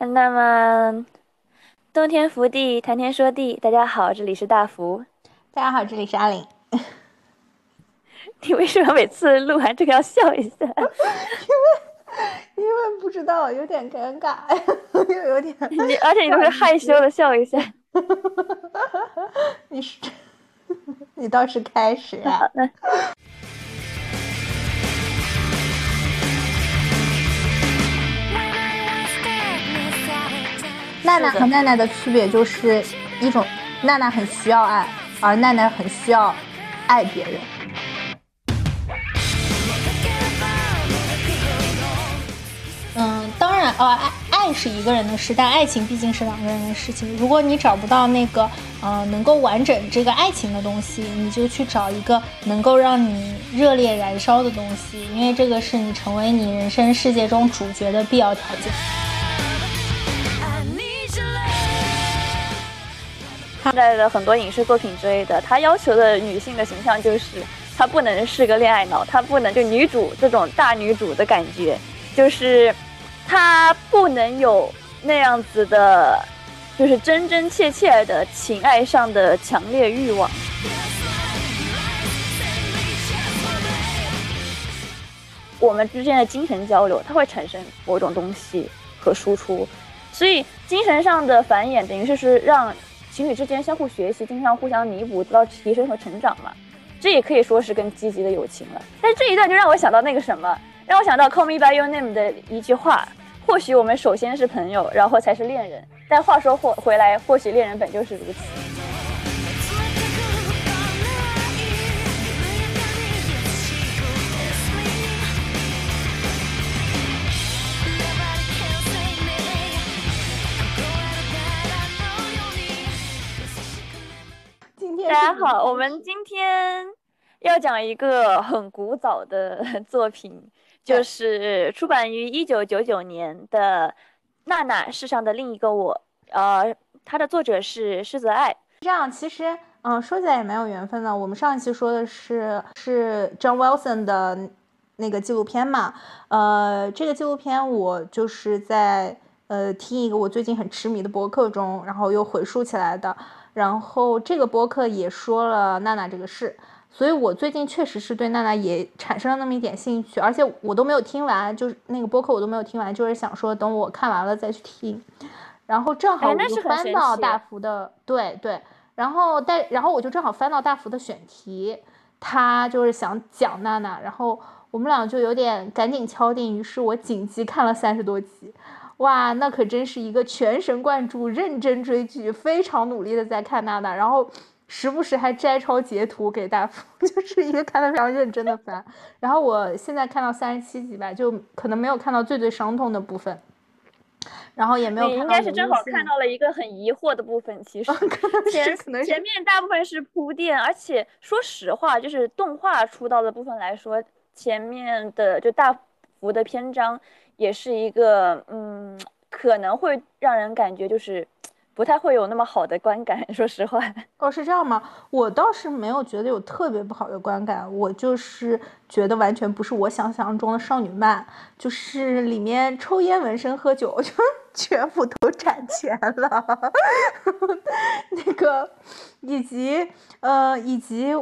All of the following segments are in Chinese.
那么，冬天福地，谈天说地，大家好，这里是大福。大家好，这里是阿玲。你为什么每次录完这个要笑一下？因为因为不知道，有点尴尬，又有点。你而且你都是害羞的笑一下。你是，你倒是开始啊。娜娜和奈奈的区别就是一种，娜娜很需要爱，而奈奈很需要爱别人。嗯，当然，呃，爱爱是一个人的事，但爱情毕竟是两个人的事情。如果你找不到那个，呃，能够完整这个爱情的东西，你就去找一个能够让你热烈燃烧的东西，因为这个是你成为你人生世界中主角的必要条件。现在的很多影视作品之类的，他要求的女性的形象就是，她不能是个恋爱脑，她不能就女主这种大女主的感觉，就是她不能有那样子的，就是真真切切的情爱上的强烈欲望。我们之间的精神交流，它会产生某种东西和输出，所以精神上的繁衍等于是是让。情侣之间相互学习，经常互相弥补，得到提升和成长嘛，这也可以说是更积极的友情了。但这一段就让我想到那个什么，让我想到《Call Me by Your Name》的一句话：或许我们首先是朋友，然后才是恋人。但话说回回来，或许恋人本就是如此。大家好，我们今天要讲一个很古早的 作品，就是出版于一九九九年的《娜娜世上的另一个我》。呃，它的作者是狮子爱。这样，其实，嗯，说起来也蛮有缘分的。我们上一期说的是是 John Wilson 的那个纪录片嘛？呃，这个纪录片我就是在呃听一个我最近很痴迷的博客中，然后又回溯起来的。然后这个播客也说了娜娜这个事，所以我最近确实是对娜娜也产生了那么一点兴趣，而且我都没有听完，就是那个播客我都没有听完，就是想说等我看完了再去听。然后正好我就翻到大福的，对对，然后但然后我就正好翻到大福的选题，他就是想讲娜娜，然后我们俩就有点赶紧敲定，于是我紧急看了三十多集。哇，那可真是一个全神贯注、认真追剧、非常努力的在看娜娜，然后时不时还摘抄截图给大夫，就是一个看的非常认真的番。然后我现在看到三十七集吧，就可能没有看到最最伤痛的部分，然后也没有。你应该是正好看到了一个很疑惑的部分，其 实前前面大部分是铺垫，而且说实话，就是动画出道的部分来说，前面的就大幅的篇章。也是一个，嗯，可能会让人感觉就是不太会有那么好的观感。说实话，哦，是这样吗？我倒是没有觉得有特别不好的观感，我就是觉得完全不是我想象中的少女漫，就是里面抽烟、纹身、喝酒，就全部都展全了。那个，以及，呃，以及，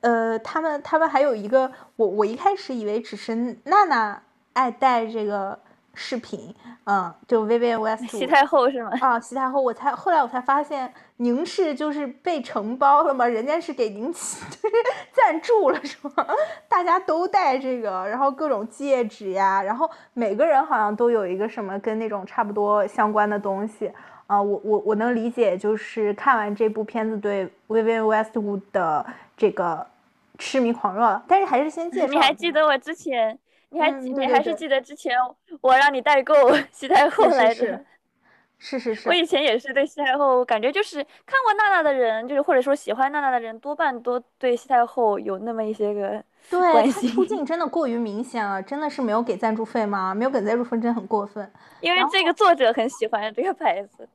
呃，他们他们还有一个，我我一开始以为只是娜娜。爱戴这个饰品，嗯，就 Vivienne West，西太后是吗？啊，西太后，我才后来我才发现，宁氏就是被承包了吗？人家是给宁启赞助了是吗？大家都戴这个，然后各种戒指呀，然后每个人好像都有一个什么跟那种差不多相关的东西啊。我我我能理解，就是看完这部片子对 Vivienne Westwood 的这个痴迷狂热，但是还是先介绍。你还记得我之前？你还你还是记得之前我让你代购 西太后来着？是是是。我以前也是对西太后感觉就是看过娜娜的人，就是或者说喜欢娜娜的人，多半都对西太后有那么一些个对她出镜真的过于明显了，真的是没有给赞助费吗？没有给赞助费真的很过分。因为这个作者很喜欢这个牌子。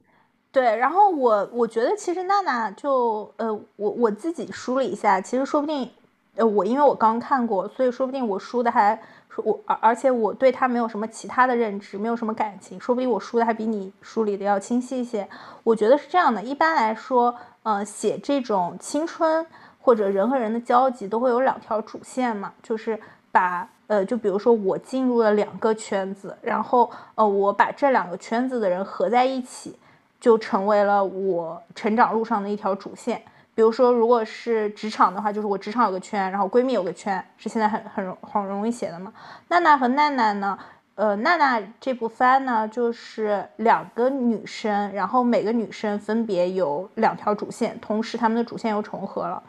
对，然后我我觉得其实娜娜就呃我我自己梳了一下，其实说不定。呃，我因为我刚看过，所以说不定我输的还我而而且我对他没有什么其他的认知，没有什么感情，说不定我梳的还比你梳理的要清晰一些。我觉得是这样的，一般来说，呃，写这种青春或者人和人的交集都会有两条主线嘛，就是把呃，就比如说我进入了两个圈子，然后呃，我把这两个圈子的人合在一起，就成为了我成长路上的一条主线。比如说，如果是职场的话，就是我职场有个圈，然后闺蜜有个圈，是现在很很容很容易写的嘛。娜娜和奈奈呢？呃，娜娜这部番呢，就是两个女生，然后每个女生分别有两条主线，同时她们的主线又重合了。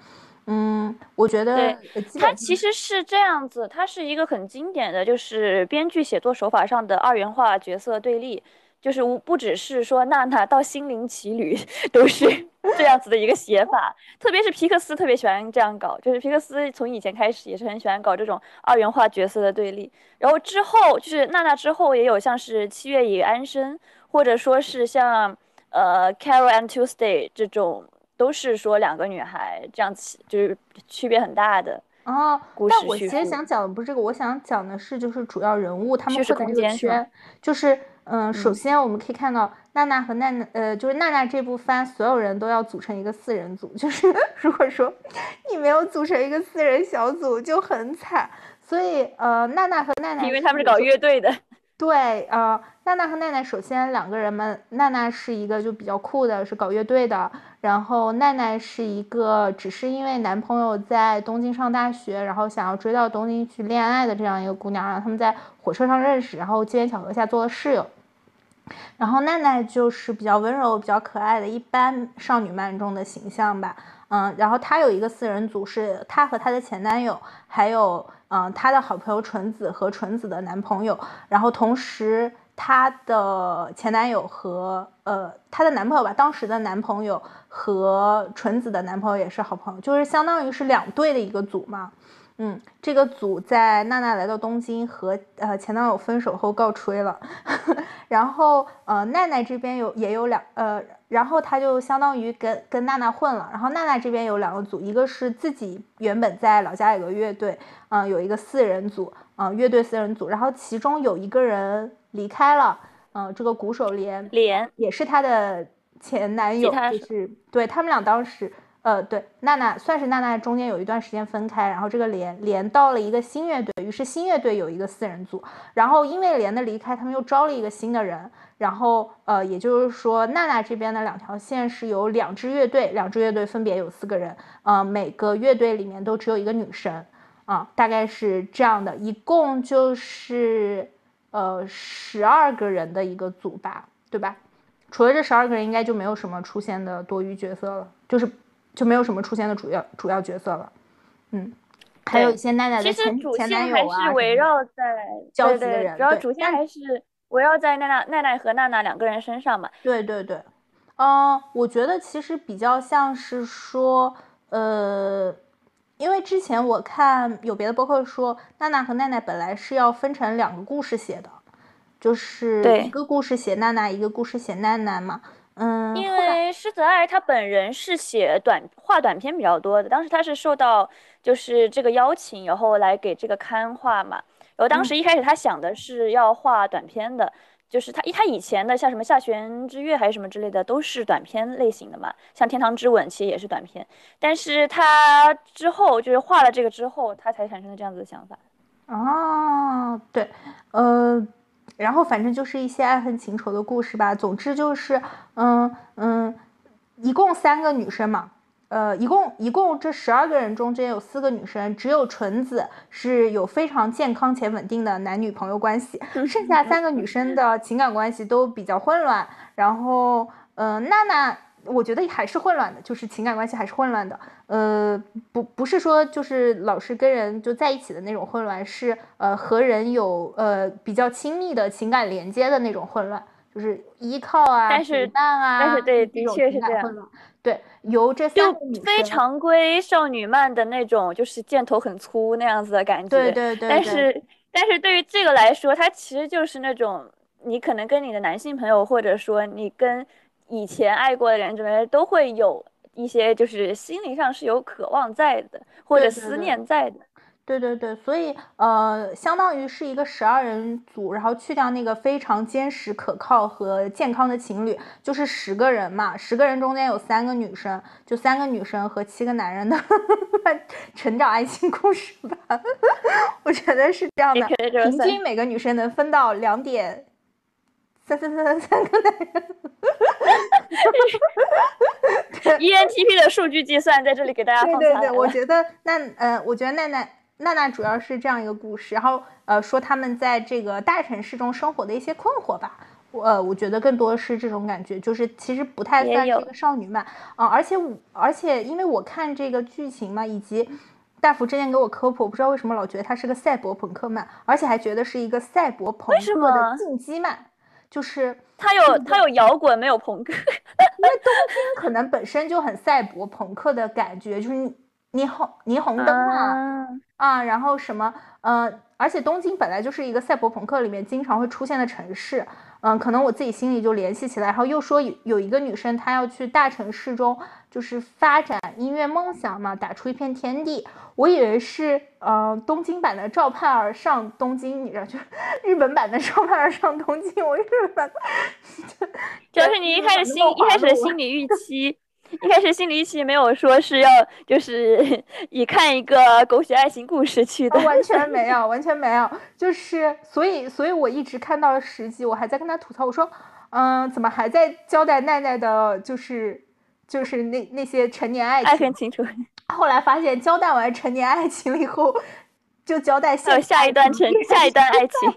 嗯，我觉得它其实是这样子，它是一个很经典的就是编剧写作手法上的二元化角色对立。就是无不只是说娜娜到心灵奇旅 都是这样子的一个写法，特别是皮克斯特别喜欢这样搞，就是皮克斯从以前开始也是很喜欢搞这种二元化角色的对立。然后之后就是娜娜之后也有像是七月与安生，或者说是像呃 Carol and Tuesday 这种，都是说两个女孩这样子，就是区别很大的。哦，但我其实想讲的不是这个，我想讲的是就是主要人物他们会在这个圈，就是。嗯，首先我们可以看到娜娜和奈奈，呃，就是娜娜这部番，所有人都要组成一个四人组，就是 如果说你没有组成一个四人小组，就很惨。所以，呃，娜娜和奈奈，因为他们是搞乐队的。对，呃，娜娜和奈奈，首先两个人们，娜娜是一个就比较酷的，是搞乐队的，然后奈奈是一个只是因为男朋友在东京上大学，然后想要追到东京去恋爱的这样一个姑娘，然后他们在火车上认识，然后机缘巧合下做了室友。然后奈奈就是比较温柔、比较可爱的一般少女漫中的形象吧，嗯，然后她有一个四人组，是她和她的前男友，还有嗯她的好朋友纯子和纯子的男朋友，然后同时她的前男友和呃她的男朋友吧，当时的男朋友和纯子的男朋友也是好朋友，就是相当于是两对的一个组嘛。嗯，这个组在娜娜来到东京和呃前男友分手后告吹了，然后呃奈奈这边有也有两呃，然后他就相当于跟跟娜娜混了，然后娜娜这边有两个组，一个是自己原本在老家有个乐队，嗯，有一个四人组，嗯，乐队四人组，然后其中有一个人离开了，嗯，这个鼓手连连也是他的前男友，就是对他们俩当时。呃，对，娜娜算是娜娜中间有一段时间分开，然后这个连连到了一个新乐队，于是新乐队有一个四人组，然后因为连的离开，他们又招了一个新的人，然后呃，也就是说娜娜这边的两条线是有两支乐队，两支乐队分别有四个人，呃，每个乐队里面都只有一个女生，啊，大概是这样的，一共就是呃十二个人的一个组吧，对吧？除了这十二个人，应该就没有什么出现的多余角色了，就是。就没有什么出现的主要主要角色了，嗯，还有一些奈奈的前前男友啊，围绕在交集的人，主要主线还是围绕在奈奈奈奈和娜娜两个人身上嘛。对对对，嗯，我觉得其实比较像是说，呃，因为之前我看有别的播客说，娜娜和奈奈本来是要分成两个故事写的，就是一个故事写娜娜，一个故事写奈奈嘛。嗯，因为狮子爱他本人是写短画短篇比较多的，当时他是受到就是这个邀请，然后来给这个刊画嘛。然后当时一开始他想的是要画短篇的，就是他他以前的像什么下弦之月还是什么之类的都是短篇类型的嘛，像天堂之吻其实也是短篇，但是他之后就是画了这个之后，他才产生了这样子的想法。哦，对，呃。然后反正就是一些爱恨情仇的故事吧。总之就是，嗯嗯，一共三个女生嘛，呃，一共一共这十二个人中间有四个女生，只有纯子是有非常健康且稳定的男女朋友关系，剩下三个女生的情感关系都比较混乱。然后，嗯，娜娜。我觉得还是混乱的，就是情感关系还是混乱的。呃，不，不是说就是老是跟人就在一起的那种混乱，是呃和人有呃比较亲密的情感连接的那种混乱，就是依靠啊、陪伴啊，但是对，的确是这样。对，由这三个女非常规少女漫的那种，就是箭头很粗那样子的感觉。对对对。但是，但是对于这个来说，它其实就是那种你可能跟你的男性朋友，或者说你跟。以前爱过的人，这边都会有一些，就是心灵上是有渴望在的，或者思念在的。对对对，所以呃，相当于是一个十二人组，然后去掉那个非常坚实、可靠和健康的情侣，就是十个人嘛。十个人中间有三个女生，就三个女生和七个男人的 成长爱情故事吧。我觉得是这样的，平均每个女生能分到两点三三三三三个男人。ENTP 的数据计算在这里给大家放对对对，我觉得那呃，我觉得奈奈。娜娜主要是这样一个故事，然后呃说他们在这个大城市中生活的一些困惑吧，我呃我觉得更多是这种感觉，就是其实不太算是一个少女漫啊，而且我而且因为我看这个剧情嘛，以及大福之前给我科普，我不知道为什么老觉得它是个赛博朋克漫，而且还觉得是一个赛博朋克的进击漫，就是它有它有摇滚没有朋克，因为 东京可能本身就很赛博朋克的感觉，就是。霓虹霓虹灯啊啊，然后什么呃，而且东京本来就是一个赛博朋克里面经常会出现的城市，嗯，可能我自己心里就联系起来，然后又说有有一个女生她要去大城市中就是发展音乐梦想嘛，打出一片天地，我以为是呃东京版的赵盼儿上东京，你知道就 日本版的赵盼儿上东京，我日本，主要是你一开始心一开始的心理预 期。一开始心理预期没有说是要就是以看一个狗血爱情故事去的，完全没有，完全没有，就是所以所以我一直看到了十集，我还在跟他吐槽，我说，嗯，怎么还在交代奈奈的，就是就是那那些成年爱情，爱很清楚。后来发现交代完成年爱情了以后，就交代下下一段成 下一段爱情，依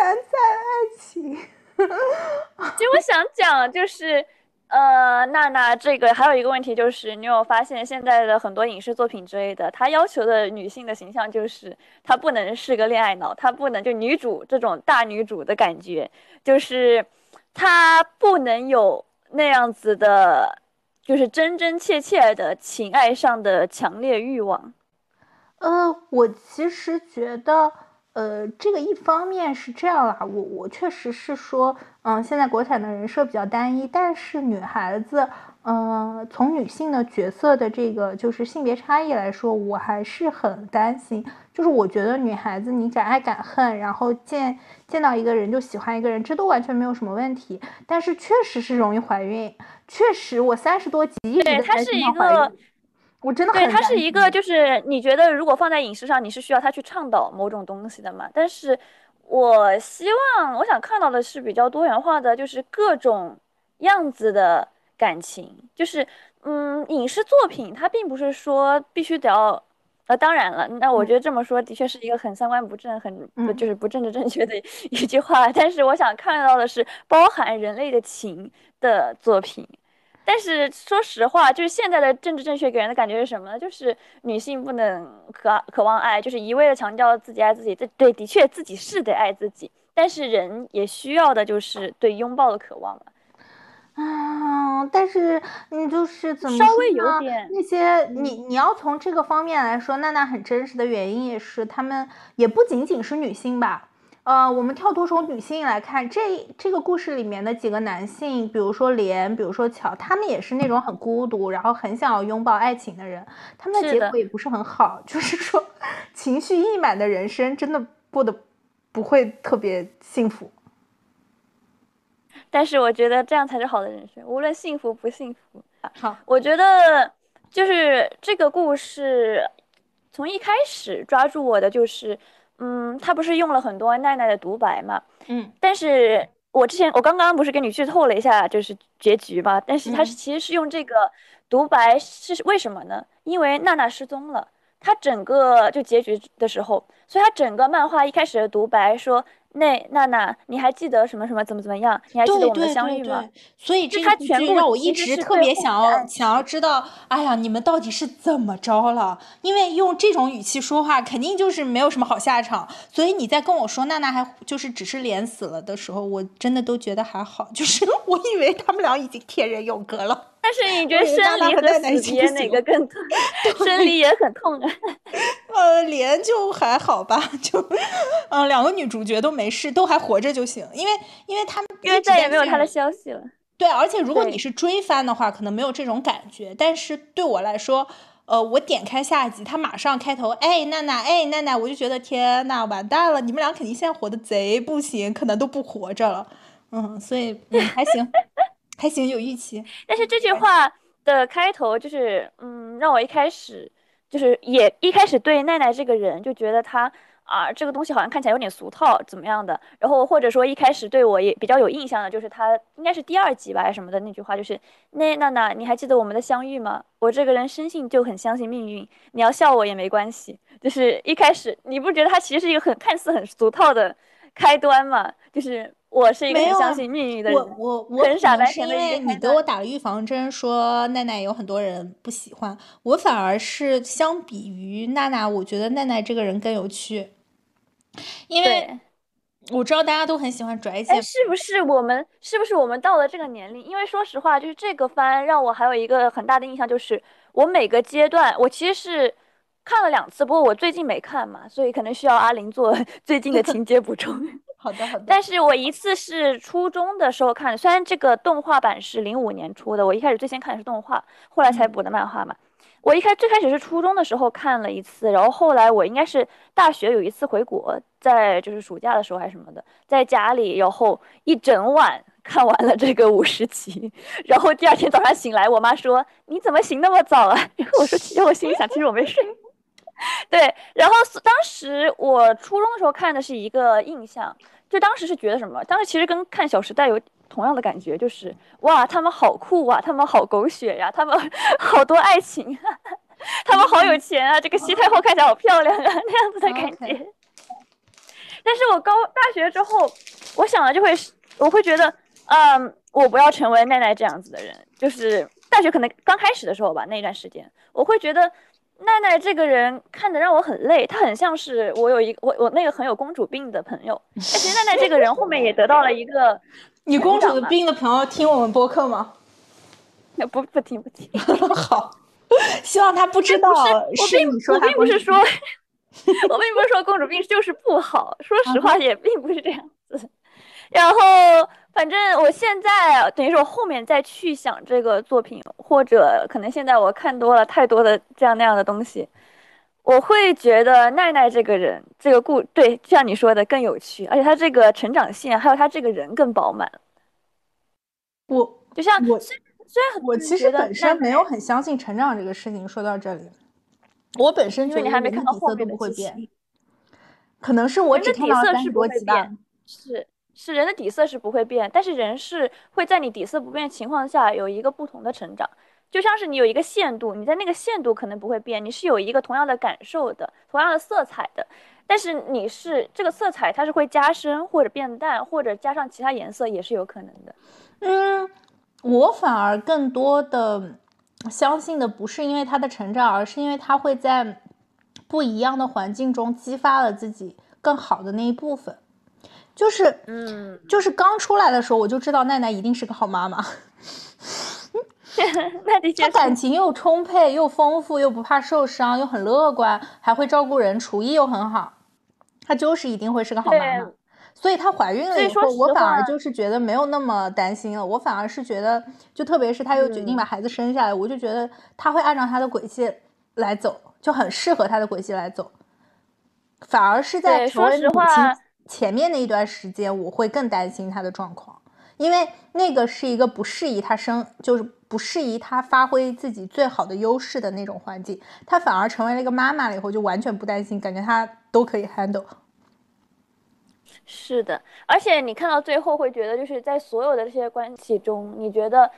然在爱情。其实我想讲就是。呃，娜娜，这个还有一个问题就是，你有发现现在的很多影视作品之类的，它要求的女性的形象就是她不能是个恋爱脑，她不能就女主这种大女主的感觉，就是她不能有那样子的，就是真真切切的情爱上的强烈欲望。呃，我其实觉得。呃，这个一方面是这样啦，我我确实是说，嗯，现在国产的人设比较单一，但是女孩子，嗯，从女性的角色的这个就是性别差异来说，我还是很担心。就是我觉得女孩子你敢爱敢恨，然后见见到一个人就喜欢一个人，这都完全没有什么问题。但是确实是容易怀孕，确实我三十多集一直在怀孕。我真的对它是一个，就是你觉得如果放在影视上，你是需要他去倡导某种东西的嘛？但是我希望，我想看到的是比较多元化的，就是各种样子的感情。就是嗯，影视作品它并不是说必须得要，呃，当然了，那我觉得这么说的确是一个很三观不正、很就是不政治正确的一句话。但是我想看到的是包含人类的情的作品。但是说实话，就是现在的政治正确给人的感觉是什么呢？就是女性不能渴渴望爱，就是一味的强调自己爱自己。这对，的确自己是得爱自己，但是人也需要的就是对拥抱的渴望嘛。啊，但是你就是怎么稍微有点那些你你要从这个方面来说，娜娜很真实的原因也是，他们也不仅仅是女性吧。呃，我们跳脱从女性来看，这这个故事里面的几个男性，比如说莲，比如说乔，他们也是那种很孤独，然后很想要拥抱爱情的人。他们的结果也不是很好，就是说情绪溢满的人生真的过得不会特别幸福。但是我觉得这样才是好的人生，无论幸福不幸福。好，我觉得就是这个故事从一开始抓住我的就是。嗯，他不是用了很多奈奈的独白嘛？嗯，但是我之前我刚刚不是跟你剧透了一下，就是结局嘛？但是他是其实是用这个独白是为什么呢？因为娜娜失踪了，他整个就结局的时候，所以他整个漫画一开始的独白说。那娜娜，你还记得什么什么怎么怎么样？你还记得我们的相遇吗？所以这个剧让我一直特别想要想要知道，哎呀，你们到底是怎么着了？因为用这种语气说话，肯定就是没有什么好下场。所以你在跟我说娜娜还就是只是脸死了的时候，我真的都觉得还好，就是 我以为他们俩已经天人永隔了。但是你觉得生离和死别哪个更痛？生离也很痛啊。呃，连就还好吧，就嗯，两个女主角都没事，都还活着就行。因为因为他们因为再也没有他的消息了。对，而且如果你是追番的话，可能没有这种感觉。但是对我来说，呃，我点开下一集，他马上开头，哎，娜娜，哎，娜娜，我就觉得天呐，完蛋了，你们俩肯定现在活的贼不行，可能都不活着了。嗯，所以嗯还行，还行，有预期。但是这句话的开头就是，嗯，让我一开始就是也一开始对奈奈这个人就觉得他。啊，这个东西好像看起来有点俗套，怎么样的？然后或者说一开始对我也比较有印象的，就是他应该是第二集吧，还是什么的那句话，就是那娜娜，你还记得我们的相遇吗？我这个人生性就很相信命运，你要笑我也没关系。就是一开始你不觉得他其实是一个很看似很俗套的开端吗？就是我是一个很相信命运的人，我我我很傻白甜的因为你给我打了预防针，说奈奈有很多人不喜欢，我反而是相比于娜娜，我觉得奈奈这个人更有趣。因为我知道大家都很喜欢拽姐，是不是我们是不是我们到了这个年龄？因为说实话，就是这个番让我还有一个很大的印象，就是我每个阶段我其实是看了两次，不过我最近没看嘛，所以可能需要阿林做 最近的情节补充。好的好的。但是我一次是初中的时候看的，虽然这个动画版是零五年出的，我一开始最先看的是动画，后来才补的漫画嘛。我一开最开始是初中的时候看了一次，然后后来我应该是大学有一次回国，在就是暑假的时候还是什么的，在家里，然后一整晚看完了这个五十集，然后第二天早上醒来，我妈说你怎么醒那么早啊？然后我说，其实我心里想，其实我没睡。对，然后当时我初中的时候看的是一个印象，就当时是觉得什么？当时其实跟看《小时代》有。同样的感觉就是哇，他们好酷啊，他们好狗血呀，他们 好多爱情，他们好有钱啊，这个西太后看起来好漂亮啊，那样子的感觉。但是我高大学之后，我想了就会，我会觉得，嗯，我不要成为奈奈这样子的人。就是大学可能刚开始的时候吧，那段时间，我会觉得奈奈这个人看的让我很累，她很像是我有一个我我那个很有公主病的朋友。其实奈奈这个人后面也得到了一个。你公主的病的朋友听我们播客吗？不不听不听。好，希望他不知道。是你说，我并不是说，我并不是说公主病就是不好。说实话，也并不是这样子。然后，反正我现在等于说后面再去想这个作品，或者可能现在我看多了太多的这样那样的东西。我会觉得奈奈这个人，这个故对，就像你说的更有趣，而且他这个成长线，还有他这个人更饱满。我就像我虽虽然我其实本身没有很相信成长这个事情。说到这里，我本身觉得人的底色都不会变，可能是我只看到三十多集吧。是是，人的底色是不会变，但是人是会在你底色不变情况下有一个不同的成长。就像是你有一个限度，你在那个限度可能不会变，你是有一个同样的感受的，同样的色彩的，但是你是这个色彩它是会加深或者变淡，或者加上其他颜色也是有可能的。嗯，我反而更多的相信的不是因为他的成长，而是因为他会在不一样的环境中激发了自己更好的那一部分。就是，嗯，就是刚出来的时候我就知道奈奈一定是个好妈妈。那的确，他感情又充沛又丰富，又不怕受伤，又很乐观，还会照顾人，厨艺又很好，她就是一定会是个好妈妈。所以她怀孕了以后，我反而就是觉得没有那么担心了。我反而是觉得，就特别是她又决定把孩子生下来，我就觉得她会按照她的轨迹来走，就很适合她的轨迹来走。反而是在成为母亲前面那一段时间，我会更担心她的状况。因为那个是一个不适宜他生，就是不适宜他发挥自己最好的优势的那种环境，他反而成为了一个妈妈了以后，就完全不担心，感觉他都可以 handle。是的，而且你看到最后会觉得，就是在所有的这些关系中，你觉得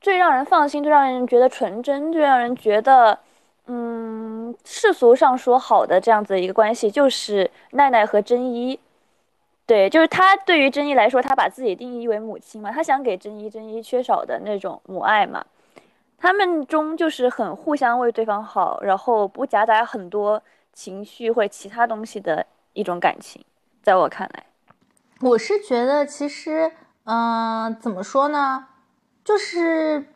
最让人放心、最让人觉得纯真、最让人觉得，嗯，世俗上说好的这样子一个关系，就是奈奈和真一。对，就是他对于真一来说，他把自己定义为母亲嘛，他想给真一真一缺少的那种母爱嘛。他们中就是很互相为对方好，然后不夹杂很多情绪或其他东西的一种感情。在我看来，我是觉得其实，嗯，怎么说呢？就是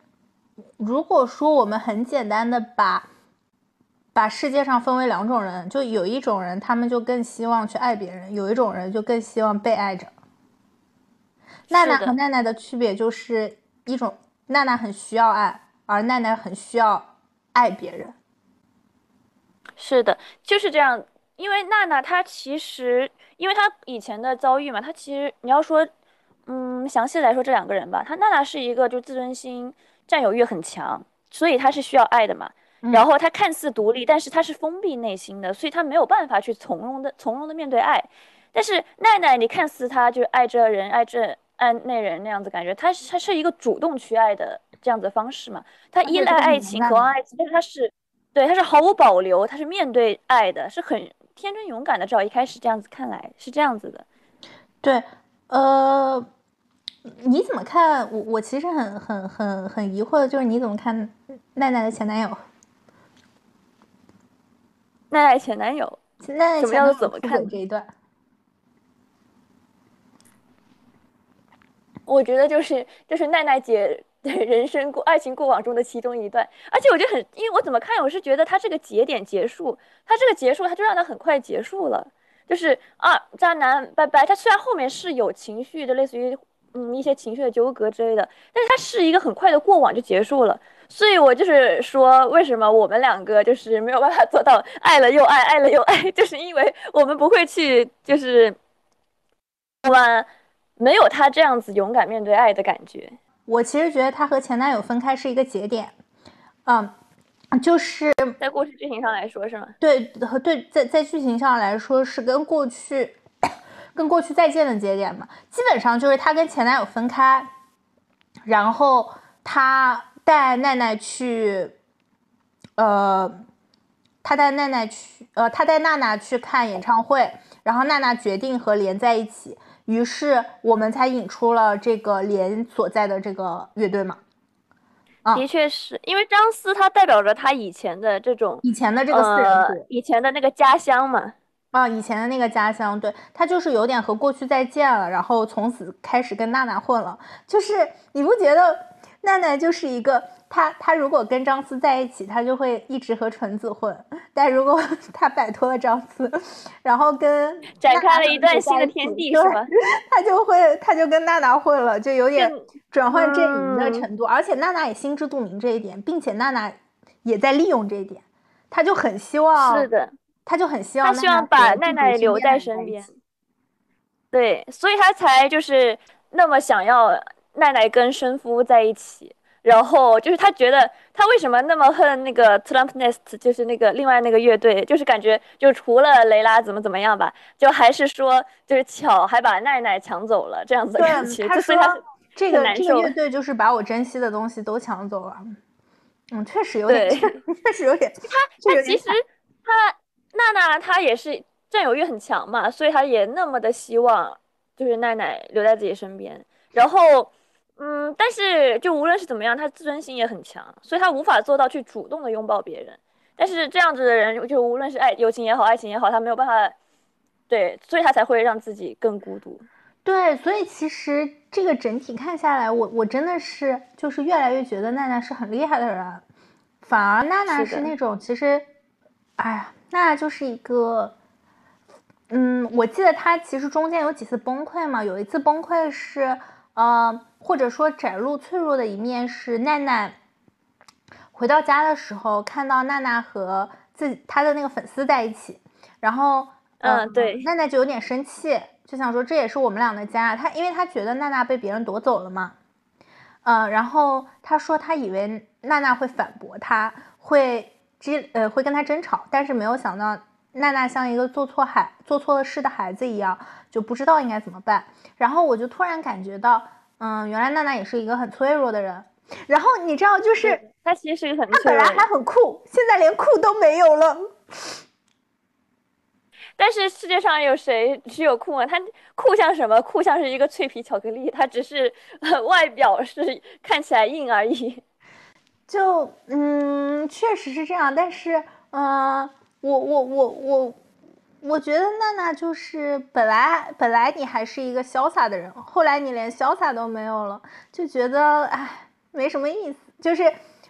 如果说我们很简单的把。把世界上分为两种人，就有一种人，他们就更希望去爱别人；有一种人就更希望被爱着。娜娜和奈奈的区别就是一种，娜娜很需要爱，而奈奈很需要爱别人。是的，就是这样。因为娜娜她其实，因为她以前的遭遇嘛，她其实你要说，嗯，详细来说这两个人吧，她娜娜是一个就自尊心、占有欲很强，所以她是需要爱的嘛。然后他看似独立，但是他是封闭内心的，所以他没有办法去从容的、从容的面对爱。但是奈奈，你看似他就是爱这人、爱这爱那人那样子感觉，他他是一个主动去爱的这样子的方式嘛？他依赖爱情、渴望爱情，但是他是。对，他是毫无保留，他是面对爱的，是很天真勇敢的。至少一开始这样子看来是这样子的。对，呃，你怎么看？我我其实很很很很疑惑的就是你怎么看奈奈的前男友？奈奈前男友，奈奈怎么样？怎么看这一段？我觉得就是就是奈奈姐。对人生过爱情过往中的其中一段，而且我觉得很，因为我怎么看，我是觉得他这个节点结束，他这个结束，他就让他很快结束了，就是啊，渣男拜拜。他虽然后面是有情绪的，类似于嗯一些情绪的纠葛之类的，但是他是一个很快的过往就结束了。所以我就是说，为什么我们两个就是没有办法做到爱了又爱，爱了又爱，就是因为我们不会去，就是我们没有他这样子勇敢面对爱的感觉。我其实觉得他和前男友分开是一个节点，嗯，就是在故事剧情上来说是吗？对，和对，在在剧情上来说是跟过去跟过去再见的节点嘛。基本上就是她跟前男友分开，然后她带奈奈去，呃，他带奈奈去，呃，他带娜娜去看演唱会，然后娜娜决定和莲在一起。于是我们才引出了这个莲所在的这个乐队嘛，的确是因为张思他代表着他以前的这种以前的这个四人组，以前的那个家乡嘛，啊，以前的那个家乡，对他就是有点和过去再见了，然后从此开始跟娜娜混了，就是你不觉得娜娜就是一个。她她如果跟张思在一起，她就会一直和纯子混；但如果 她摆脱了张思，然后跟 展开了一段新的天地，是吧？她就会她就跟娜娜混了，就有点转换阵营的程度。而且娜娜也心知肚明这一点，并且娜娜也在利用这一点，她就很希望是的，她就很希望她希望把奈奈留在身边。对，所以她才就是那么想要奈奈跟生夫在一起。然后就是他觉得他为什么那么恨那个 Trump Nest，就是那个另外那个乐队，就是感觉就除了雷拉怎么怎么样吧，就还是说就是巧还把奈奈抢走了这样子的感觉。他说这个这个乐队就是把我珍惜的东西都抢走了。嗯，确实有点，确实有点。他他其实他娜娜她也是占有欲很强嘛，所以他也那么的希望就是奈奈留在自己身边，然后。嗯，但是就无论是怎么样，他自尊心也很强，所以他无法做到去主动的拥抱别人。但是这样子的人，就无论是爱友情也好，爱情也好，他没有办法，对，所以他才会让自己更孤独。对，所以其实这个整体看下来，我我真的是就是越来越觉得娜娜是很厉害的人，反而娜娜是那种其实，哎呀，娜娜就是一个，嗯，我记得她其实中间有几次崩溃嘛，有一次崩溃是。呃，或者说展露脆弱的一面是奈奈回到家的时候，看到娜娜和自己她的那个粉丝在一起，然后嗯，对，奈奈就有点生气，就想说这也是我们俩的家，她因为她觉得娜娜被别人夺走了嘛，嗯，然后她说她以为娜娜会反驳她，会激呃会跟她争吵，但是没有想到娜娜像一个做错孩做错了事的孩子一样，就不知道应该怎么办。然后我就突然感觉到，嗯，原来娜娜也是一个很脆弱的人。然后你知道，就是她其实很，她本来还很酷，现在连酷都没有了。但是世界上有谁只有酷吗？她酷像什么？酷像是一个脆皮巧克力，她只是外表是看起来硬而已。就嗯，确实是这样。但是，嗯，我我我我。我觉得娜娜就是本来本来你还是一个潇洒的人，后来你连潇洒都没有了，就觉得哎没什么意思。就是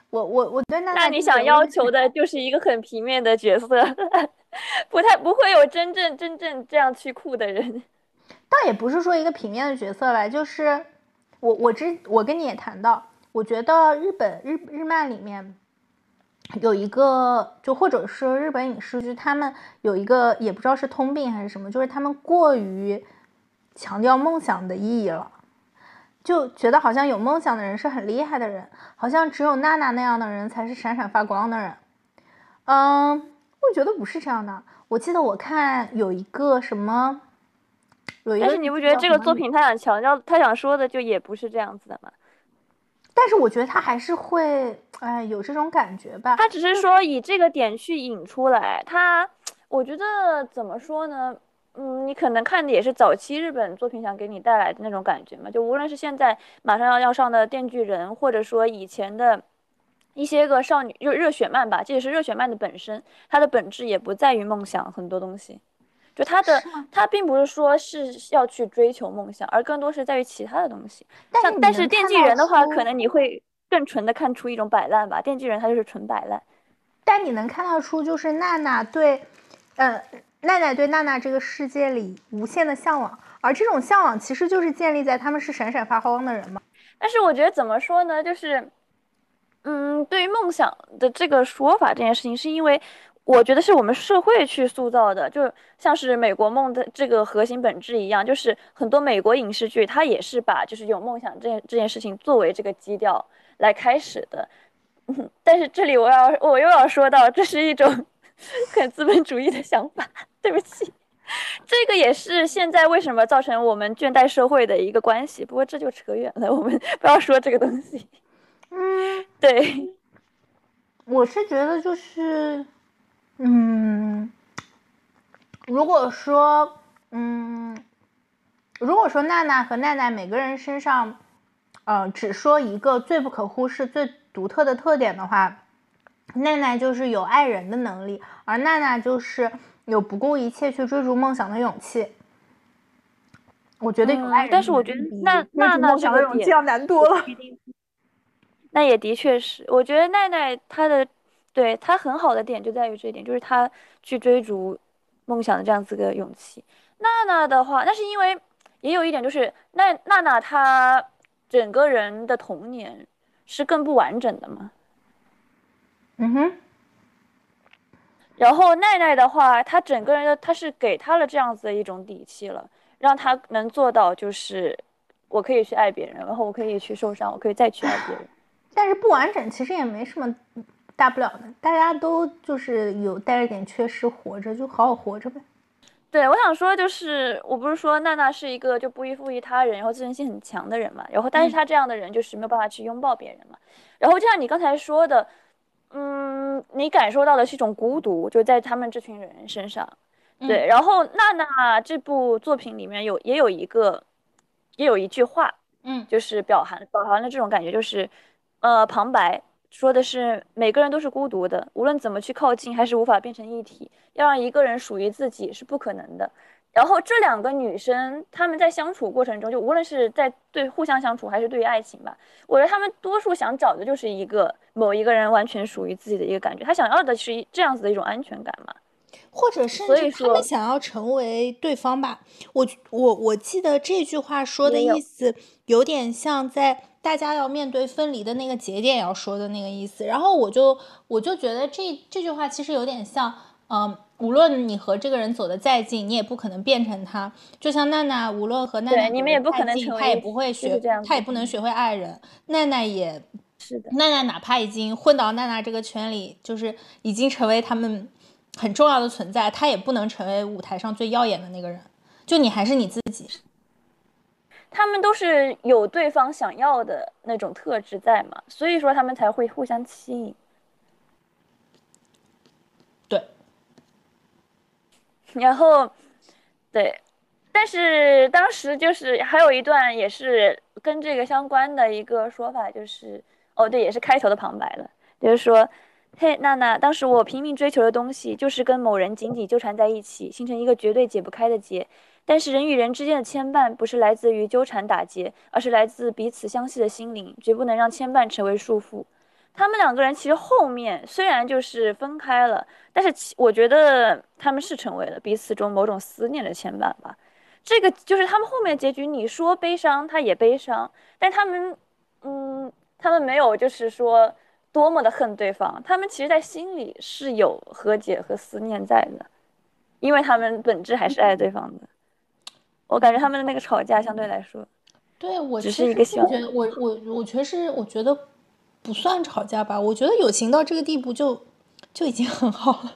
我我我对娜娜，那你想要求的就是一个很平面的角色，不太不会有真正真正这样去酷的人。倒也不是说一个平面的角色吧，就是我我之我跟你也谈到，我觉得日本日日漫里面有一个，就或者是日本影视剧，他们有一个也不知道是通病还是什么，就是他们过于强调梦想的意义了，就觉得好像有梦想的人是很厉害的人，好像只有娜娜那样的人才是闪闪发光的人。嗯，我觉得不是这样的。我记得我看有一个什么，有一个，但是你不觉得这个作品他想强调，他想说的就也不是这样子的吗？但是我觉得他还是会，哎，有这种感觉吧。他只是说以这个点去引出来，他，我觉得怎么说呢？嗯，你可能看的也是早期日本作品想给你带来的那种感觉嘛。就无论是现在马上要要上的《电锯人》，或者说以前的一些个少女热热血漫吧，即使是热血漫的本身，它的本质也不在于梦想，很多东西。就他的，他并不是说是要去追求梦想，而更多是在于其他的东西。但但是电锯人的话，可能你会更纯的看出一种摆烂吧。电锯人他就是纯摆烂。但你能看到出，就是娜娜对，呃，奈奈对娜娜这个世界里无限的向往，而这种向往其实就是建立在他们是闪闪发光的人嘛。但是我觉得怎么说呢，就是，嗯，对于梦想的这个说法这件事情，是因为。我觉得是我们社会去塑造的，就像是美国梦的这个核心本质一样，就是很多美国影视剧它也是把就是有梦想这件这件事情作为这个基调来开始的。但是这里我要我又要说到，这是一种 很资本主义的想法，对不起，这个也是现在为什么造成我们倦怠社会的一个关系。不过这就扯远了，我们 不要说这个东西。嗯，对，我是觉得就是。嗯，如果说，嗯，如果说娜娜和奈奈每个人身上，呃，只说一个最不可忽视、最独特的特点的话，奈奈就是有爱人的能力，而娜娜就是有不顾一切去追逐梦想的勇气。我觉得有爱人，但是我觉得那娜娜这个勇气要难多了。那也的确是，我觉得奈奈她的。对他很好的点就在于这一点，就是他去追逐梦想的这样子个勇气。娜娜的话，那是因为也有一点，就是娜娜娜她整个人的童年是更不完整的嘛。嗯哼。然后奈奈的话，她整个人的她是给她了这样子的一种底气了，让她能做到就是我可以去爱别人，然后我可以去受伤，我可以再去爱别人。但是不完整其实也没什么。大不了的，大家都就是有带着点缺失活着，就好好活着呗。对，我想说就是，我不是说娜娜是一个就不依附于他人，然后自尊心很强的人嘛。然后，但是她这样的人就是没有办法去拥抱别人嘛。然后，就像你刚才说的，嗯，你感受到的是一种孤独，就在他们这群人身上。对，然后娜娜这部作品里面有也有一个，也有一句话，嗯，就是表含表含了这种感觉，就是呃旁白。说的是每个人都是孤独的，无论怎么去靠近，还是无法变成一体。要让一个人属于自己是不可能的。然后这两个女生，她们在相处过程中，就无论是在对互相相处，还是对于爱情吧，我觉得她们多数想找的就是一个某一个人完全属于自己的一个感觉。她想要的是这样子的一种安全感嘛，或者甚至他们想要成为对方吧。我我我记得这句话说的意思有点像在。大家要面对分离的那个节点，要说的那个意思。然后我就我就觉得这这句话其实有点像，嗯，无论你和这个人走得再近，你也不可能变成他。就像娜娜，无论和奈奈你们也不可能他也不会学，他也不能学会爱人。奈奈也是的，奈奈哪怕已经混到娜娜这个圈里，就是已经成为他们很重要的存在，他也不能成为舞台上最耀眼的那个人。就你还是你自己。他们都是有对方想要的那种特质在嘛，所以说他们才会互相吸引。对。然后，对，但是当时就是还有一段也是跟这个相关的一个说法，就是哦，对，也是开头的旁白了，就是说，嘿，娜娜，当时我拼命追求的东西就是跟某人紧紧纠缠在一起，形成一个绝对解不开的结。但是人与人之间的牵绊不是来自于纠缠打结，而是来自彼此相系的心灵，绝不能让牵绊成为束缚。他们两个人其实后面虽然就是分开了，但是我觉得他们是成为了彼此中某种思念的牵绊吧。这个就是他们后面结局，你说悲伤，他也悲伤，但他们，嗯，他们没有就是说多么的恨对方，他们其实，在心里是有和解和思念在的，因为他们本质还是爱对方的。我感觉他们的那个吵架相对来说，对我只是一个希望。我我我确实我觉得不算吵架吧，我觉得友情到这个地步就就已经很好了。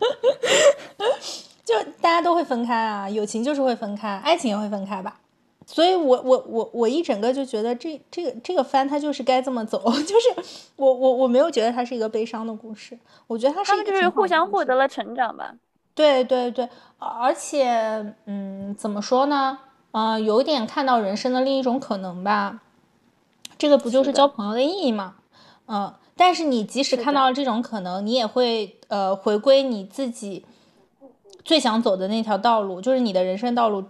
就大家都会分开啊，友情就是会分开，爱情也会分开吧。所以，我我我我一整个就觉得这这个这个番它就是该这么走，就是我我我没有觉得它是一个悲伤的故事，我觉得它是他们就是互相获得了成长吧。对对对，而且嗯，怎么说呢？啊，有点看到人生的另一种可能吧。这个不就是交朋友的意义吗？嗯，但是你即使看到了这种可能，你也会呃回归你自己最想走的那条道路，就是你的人生道路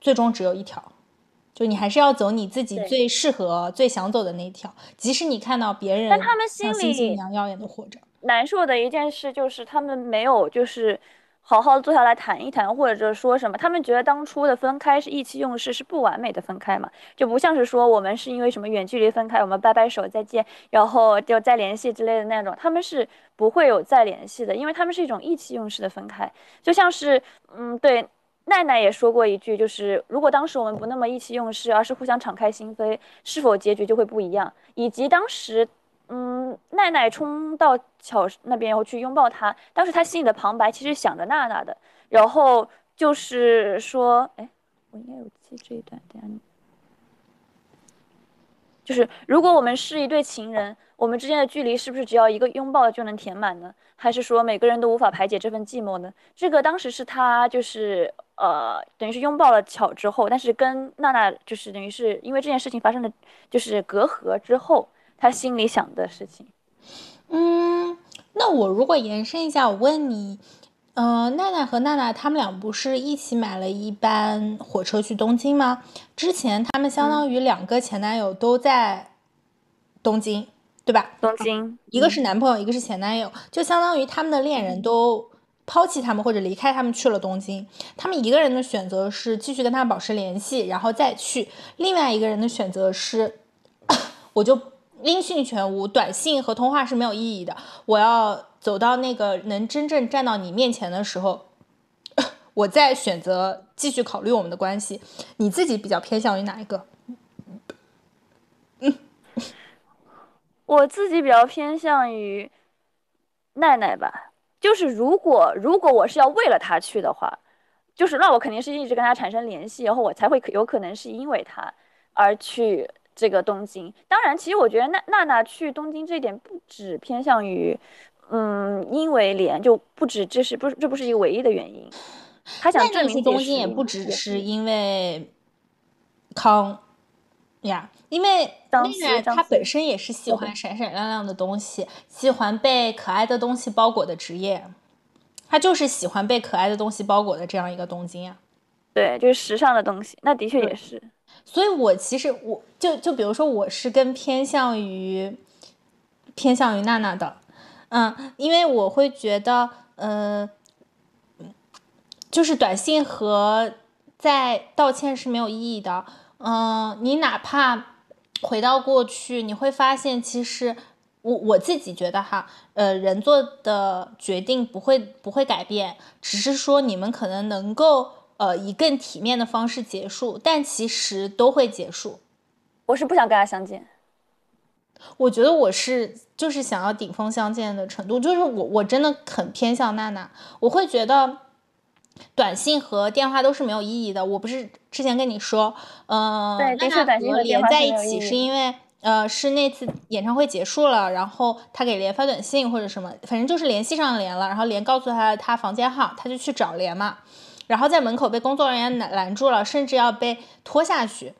最终只有一条。就你还是要走你自己最适合、最想走的那一条，即使你看到别人，但他们心里一样耀眼的活着。难受的一件事就是他们没有就是好好坐下来谈一谈，或者说什么。他们觉得当初的分开是意气用事，是不完美的分开嘛，就不像是说我们是因为什么远距离分开，我们掰掰手再见，然后就再联系之类的那种。他们是不会有再联系的，因为他们是一种意气用事的分开，就像是嗯对。奈奈也说过一句，就是如果当时我们不那么意气用事，而是互相敞开心扉，是否结局就会不一样？以及当时，嗯，奈奈冲到桥那边然后去拥抱他，当时他心里的旁白其实想着娜娜的，然后就是说，哎，我应该有记这一段，等下你，就是如果我们是一对情人，我们之间的距离是不是只要一个拥抱就能填满呢？还是说每个人都无法排解这份寂寞呢？这个当时是他就是。呃，等于是拥抱了巧之后，但是跟娜娜就是等于是因为这件事情发生的，就是隔阂之后，他心里想的事情。嗯，那我如果延伸一下，我问你，呃，娜娜和娜娜他们俩不是一起买了一班火车去东京吗？之前他们相当于两个前男友都在东京，对吧？东京，一个是男朋友，一个是前男友，就相当于他们的恋人都。抛弃他们或者离开他们去了东京，他们一个人的选择是继续跟他保持联系，然后再去；另外一个人的选择是，我就音讯全无，短信和通话是没有意义的。我要走到那个能真正站到你面前的时候，我再选择继续考虑我们的关系。你自己比较偏向于哪一个？我自己比较偏向于奈奈吧。就是如果如果我是要为了他去的话，就是那我肯定是一直跟他产生联系，然后我才会有可能是因为他而去这个东京。当然，其实我觉得娜娜娜去东京这一点不只偏向于，嗯，因为脸就不止这是不这不是一个唯一的原因。他想证明东京也不只是因为康呀。因为当然，她本身也是喜欢闪闪亮亮的东西，喜欢被可爱的东西包裹的职业，她就是喜欢被可爱的东西包裹的这样一个东京啊。对，就是时尚的东西，那的确也是。所以，我其实我就就比如说，我是更偏向于偏向于娜娜的，嗯，因为我会觉得，呃，就是短信和在道歉是没有意义的，嗯，你哪怕。回到过去，你会发现，其实我我自己觉得哈，呃，人做的决定不会不会改变，只是说你们可能能够呃以更体面的方式结束，但其实都会结束。我是不想跟他相见，我觉得我是就是想要顶峰相见的程度，就是我我真的很偏向娜娜，我会觉得。短信和电话都是没有意义的。我不是之前跟你说，嗯，娜娜和连在一起是因为，呃，是那次演唱会结束了，然后他给连发短信或者什么，反正就是联系上连了，然后连告诉他他房间号，他就去找连嘛，然后在门口被工作人员拦拦住了，甚至要被拖下去，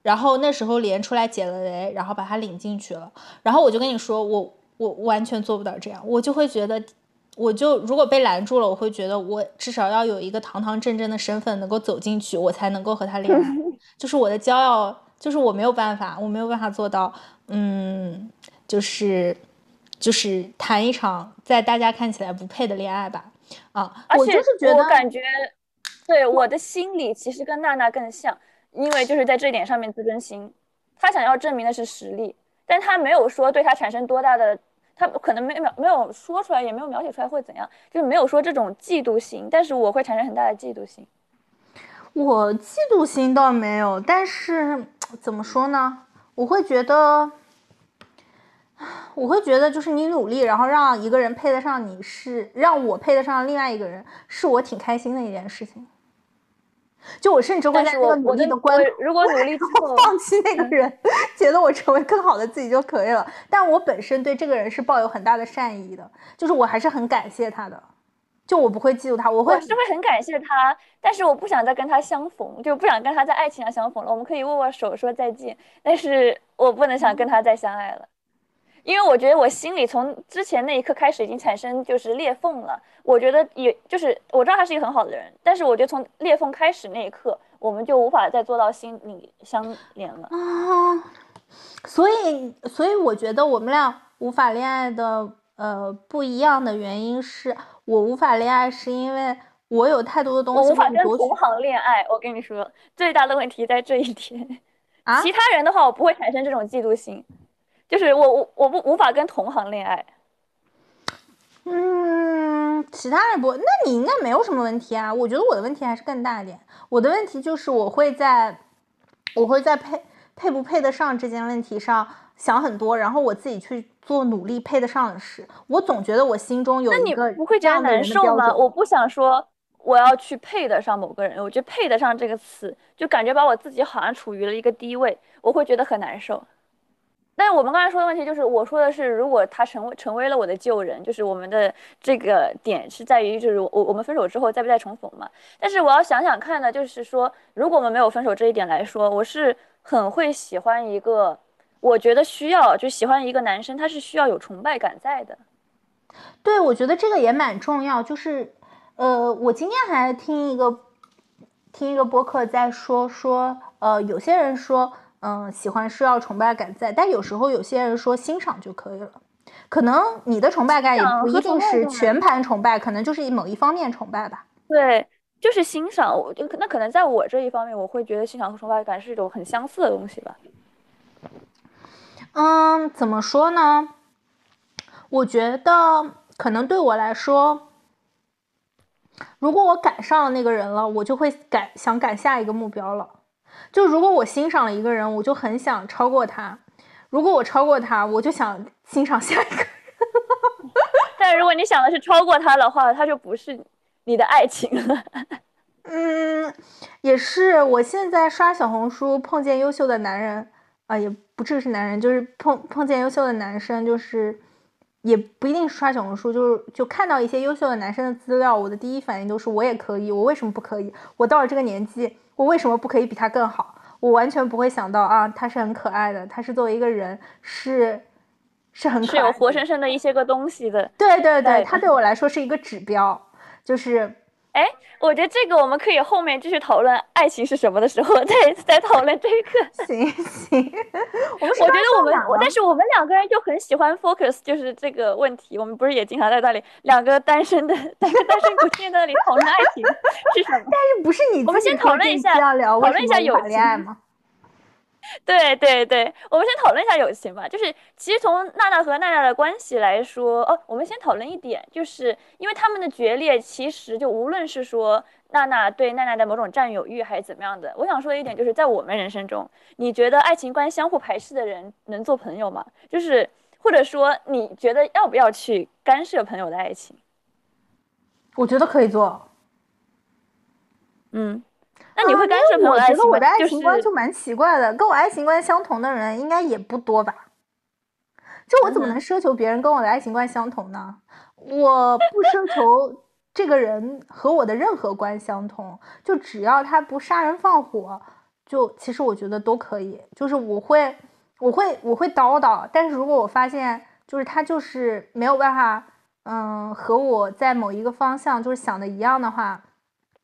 然后那时候连出来解了围，然后把他领进去了，然后我就跟你说，我我完全做不到这样，我就会觉得。我就如果被拦住了，我会觉得我至少要有一个堂堂正正的身份能够走进去，我才能够和他恋爱。就是我的骄傲，就是我没有办法，我没有办法做到，嗯，就是就是谈一场在大家看起来不配的恋爱吧。啊，而且我感觉，对我的心理其实跟娜娜更像，因为就是在这一点上面自尊心，她想要证明的是实力，但她没有说对她产生多大的。她可能没描没有说出来，也没有描写出来会怎样，就是没有说这种嫉妒心，但是我会产生很大的嫉妒心。我嫉妒心倒没有，但是怎么说呢？我会觉得，我会觉得就是你努力，然后让一个人配得上你是让我配得上另外一个人，是我挺开心的一件事情。就我甚至会在那个努力的关，如果努力之后放弃那个人，觉得我成为更好的自己就可以了。但我本身对这个人是抱有很大的善意的，就是我还是很感谢他的。就我不会嫉妒他，我会是会很感谢他，但是我不想再跟他相逢，就不想跟他在爱情上相逢了。我们可以握握手说再见，但是我不能想跟他再相爱了，因为我觉得我心里从之前那一刻开始已经产生就是裂缝了。我觉得也就是我知道他是一个很好的人，但是我觉得从裂缝开始那一刻，我们就无法再做到心里相连了啊。所以，所以我觉得我们俩无法恋爱的呃不一样的原因是。我无法恋爱，是因为我有太多的东西。我无法跟同行恋爱，我跟你说，最大的问题在这一点。啊，其他人的话，我不会产生这种嫉妒心，就是我我我不无法跟同行恋爱。嗯，其他人不，那你应该没有什么问题啊。我觉得我的问题还是更大一点。我的问题就是我会在，我会在配配不配得上这件问题上想很多，然后我自己去。做努力配得上的事，我总觉得我心中有一个不会这样难受吗？我不想说我要去配得上某个人，我觉得配得上这个词，就感觉把我自己好像处于了一个低位，我会觉得很难受。但是我们刚才说的问题就是，我说的是，如果他成为成为了我的旧人，就是我们的这个点是在于，就是我我们分手之后再不再重逢嘛？但是我要想想看呢，就是说，如果我们没有分手这一点来说，我是很会喜欢一个。我觉得需要就喜欢一个男生，他是需要有崇拜感在的。对，我觉得这个也蛮重要。就是，呃，我今天还听一个听一个播客在说说，呃，有些人说，嗯，喜欢是要崇拜感在，但有时候有些人说欣赏就可以了。可能你的崇拜感也不一定是全盘崇拜，可能就是某一方面崇拜吧。对，就是欣赏。我就那可能在我这一方面，我会觉得欣赏和崇拜感是一种很相似的东西吧。嗯，怎么说呢？我觉得可能对我来说，如果我赶上了那个人了，我就会赶想赶下一个目标了。就如果我欣赏了一个人，我就很想超过他；如果我超过他，我就想欣赏下一个人。但如果你想的是超过他的话，他就不是你的爱情了。嗯，也是。我现在刷小红书，碰见优秀的男人。啊，也不只是男人，就是碰碰见优秀的男生，就是也不一定是刷小红书，就是就看到一些优秀的男生的资料，我的第一反应都是我也可以，我为什么不可以？我到了这个年纪，我为什么不可以比他更好？我完全不会想到啊，他是很可爱的，他是作为一个人是是很是有活生生的一些个东西的。对对对，他对我来说是一个指标，就是。哎，我觉得这个我们可以后面继续讨论爱情是什么的时候 再再讨论这个。行行，我们我觉得我们，但是我们两个人就很喜欢 focus，就是这个问题。我们不是也经常在那里两个单身的单单身狗天在那里讨论爱情是什么？但是不是你？我们先讨论一下，讨论一下友情吗？对对对，我们先讨论一下友情吧。就是其实从娜娜和娜娜的关系来说，哦，我们先讨论一点，就是因为他们的决裂，其实就无论是说娜娜对奈奈的某种占有欲还是怎么样的，我想说的一点就是在我们人生中，你觉得爱情观相互排斥的人能做朋友吗？就是或者说你觉得要不要去干涉朋友的爱情？我觉得可以做。嗯。那你会干涉朋友爱情？我觉得我的爱情观就蛮奇怪的，跟我爱情观相同的人应该也不多吧？就我怎么能奢求别人跟我的爱情观相同呢？我不奢求这个人和我的任何观相同，就只要他不杀人放火，就其实我觉得都可以。就是我会，我会，我会叨叨，但是如果我发现就是他就是没有办法，嗯，和我在某一个方向就是想的一样的话，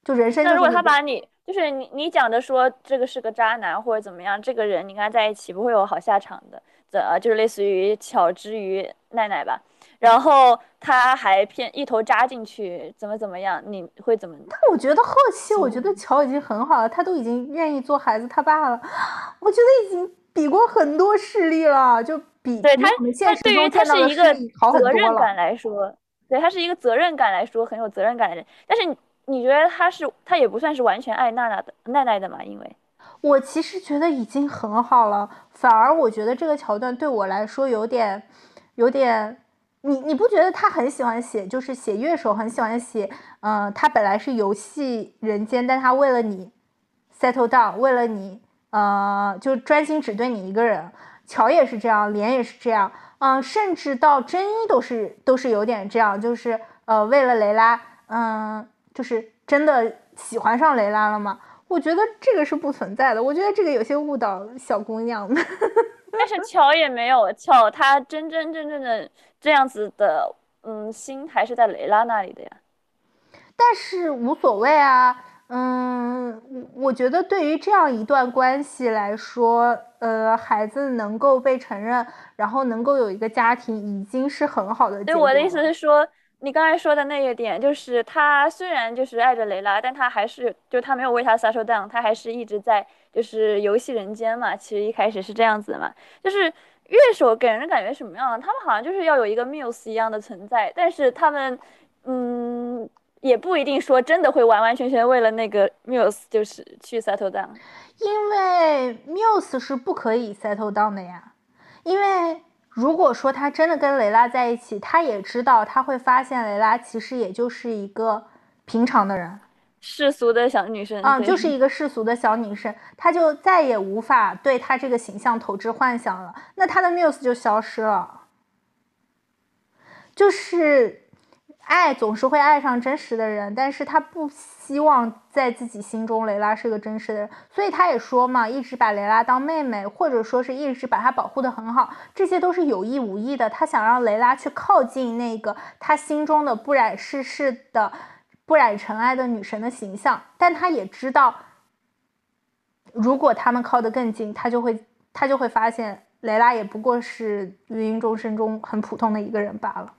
就人生。那如果他把你。就是你你讲的说这个是个渣男或者怎么样，这个人你跟他在一起不会有好下场的，这就是类似于巧之于奈奈吧。然后他还偏一头扎进去，怎么怎么样，你会怎么？但我觉得后期，我觉得乔已经很好了，他都已经愿意做孩子他爸了，我觉得已经比过很多事例了，就比对他我们现实对于他是一个责任感。来说，对他是一个责任感来说很有责任感的人。但是你觉得他是他也不算是完全爱娜娜的奈奈的嘛？因为我其实觉得已经很好了，反而我觉得这个桥段对我来说有点，有点，你你不觉得他很喜欢写，就是写乐手很喜欢写，嗯、他本来是游戏人间，但他为了你 settle down，为了你，呃，就专心只对你一个人。乔也是这样，莲也是这样，嗯、甚至到真一都是都是有点这样，就是呃，为了雷拉，嗯、就是真的喜欢上雷拉了吗？我觉得这个是不存在的，我觉得这个有些误导小姑娘的。但是乔也没有乔，他真真正正的这样子的，嗯，心还是在雷拉那里的呀。但是无所谓啊，嗯，我我觉得对于这样一段关系来说，呃，孩子能够被承认，然后能够有一个家庭，已经是很好的对，我的意思是说，你刚才说的那一点，就是他虽然就是爱着雷拉，但他还是就他没有为他 settle down，他还是一直在就是游戏人间嘛。其实一开始是这样子的嘛，就是乐手给人的感觉什么样？他们好像就是要有一个 muse 一样的存在，但是他们嗯也不一定说真的会完完全全为了那个 muse 就是去 settle down。因为 Muse 是不可以 settle down 的呀。因为如果说他真的跟雷拉在一起，他也知道他会发现雷拉其实也就是一个平常的人，世俗的小女生，嗯，就是一个世俗的小女生，他就再也无法对她这个形象投掷幻想了，那他的 Muse 就消失了。就是爱总是会爱上真实的人，但是他不希望在自己心中雷拉是个真实的人，所以他也说嘛，一直把雷拉当妹妹，或者说是一直把她保护的很好，这些都是有意无意的。他想让雷拉去靠近那个他心中的不染世事的、不染尘埃的女神的形象，但他也知道，如果他们靠得更近，他就会他就会发现雷拉也不过是芸芸众生中很普通的一个人罢了。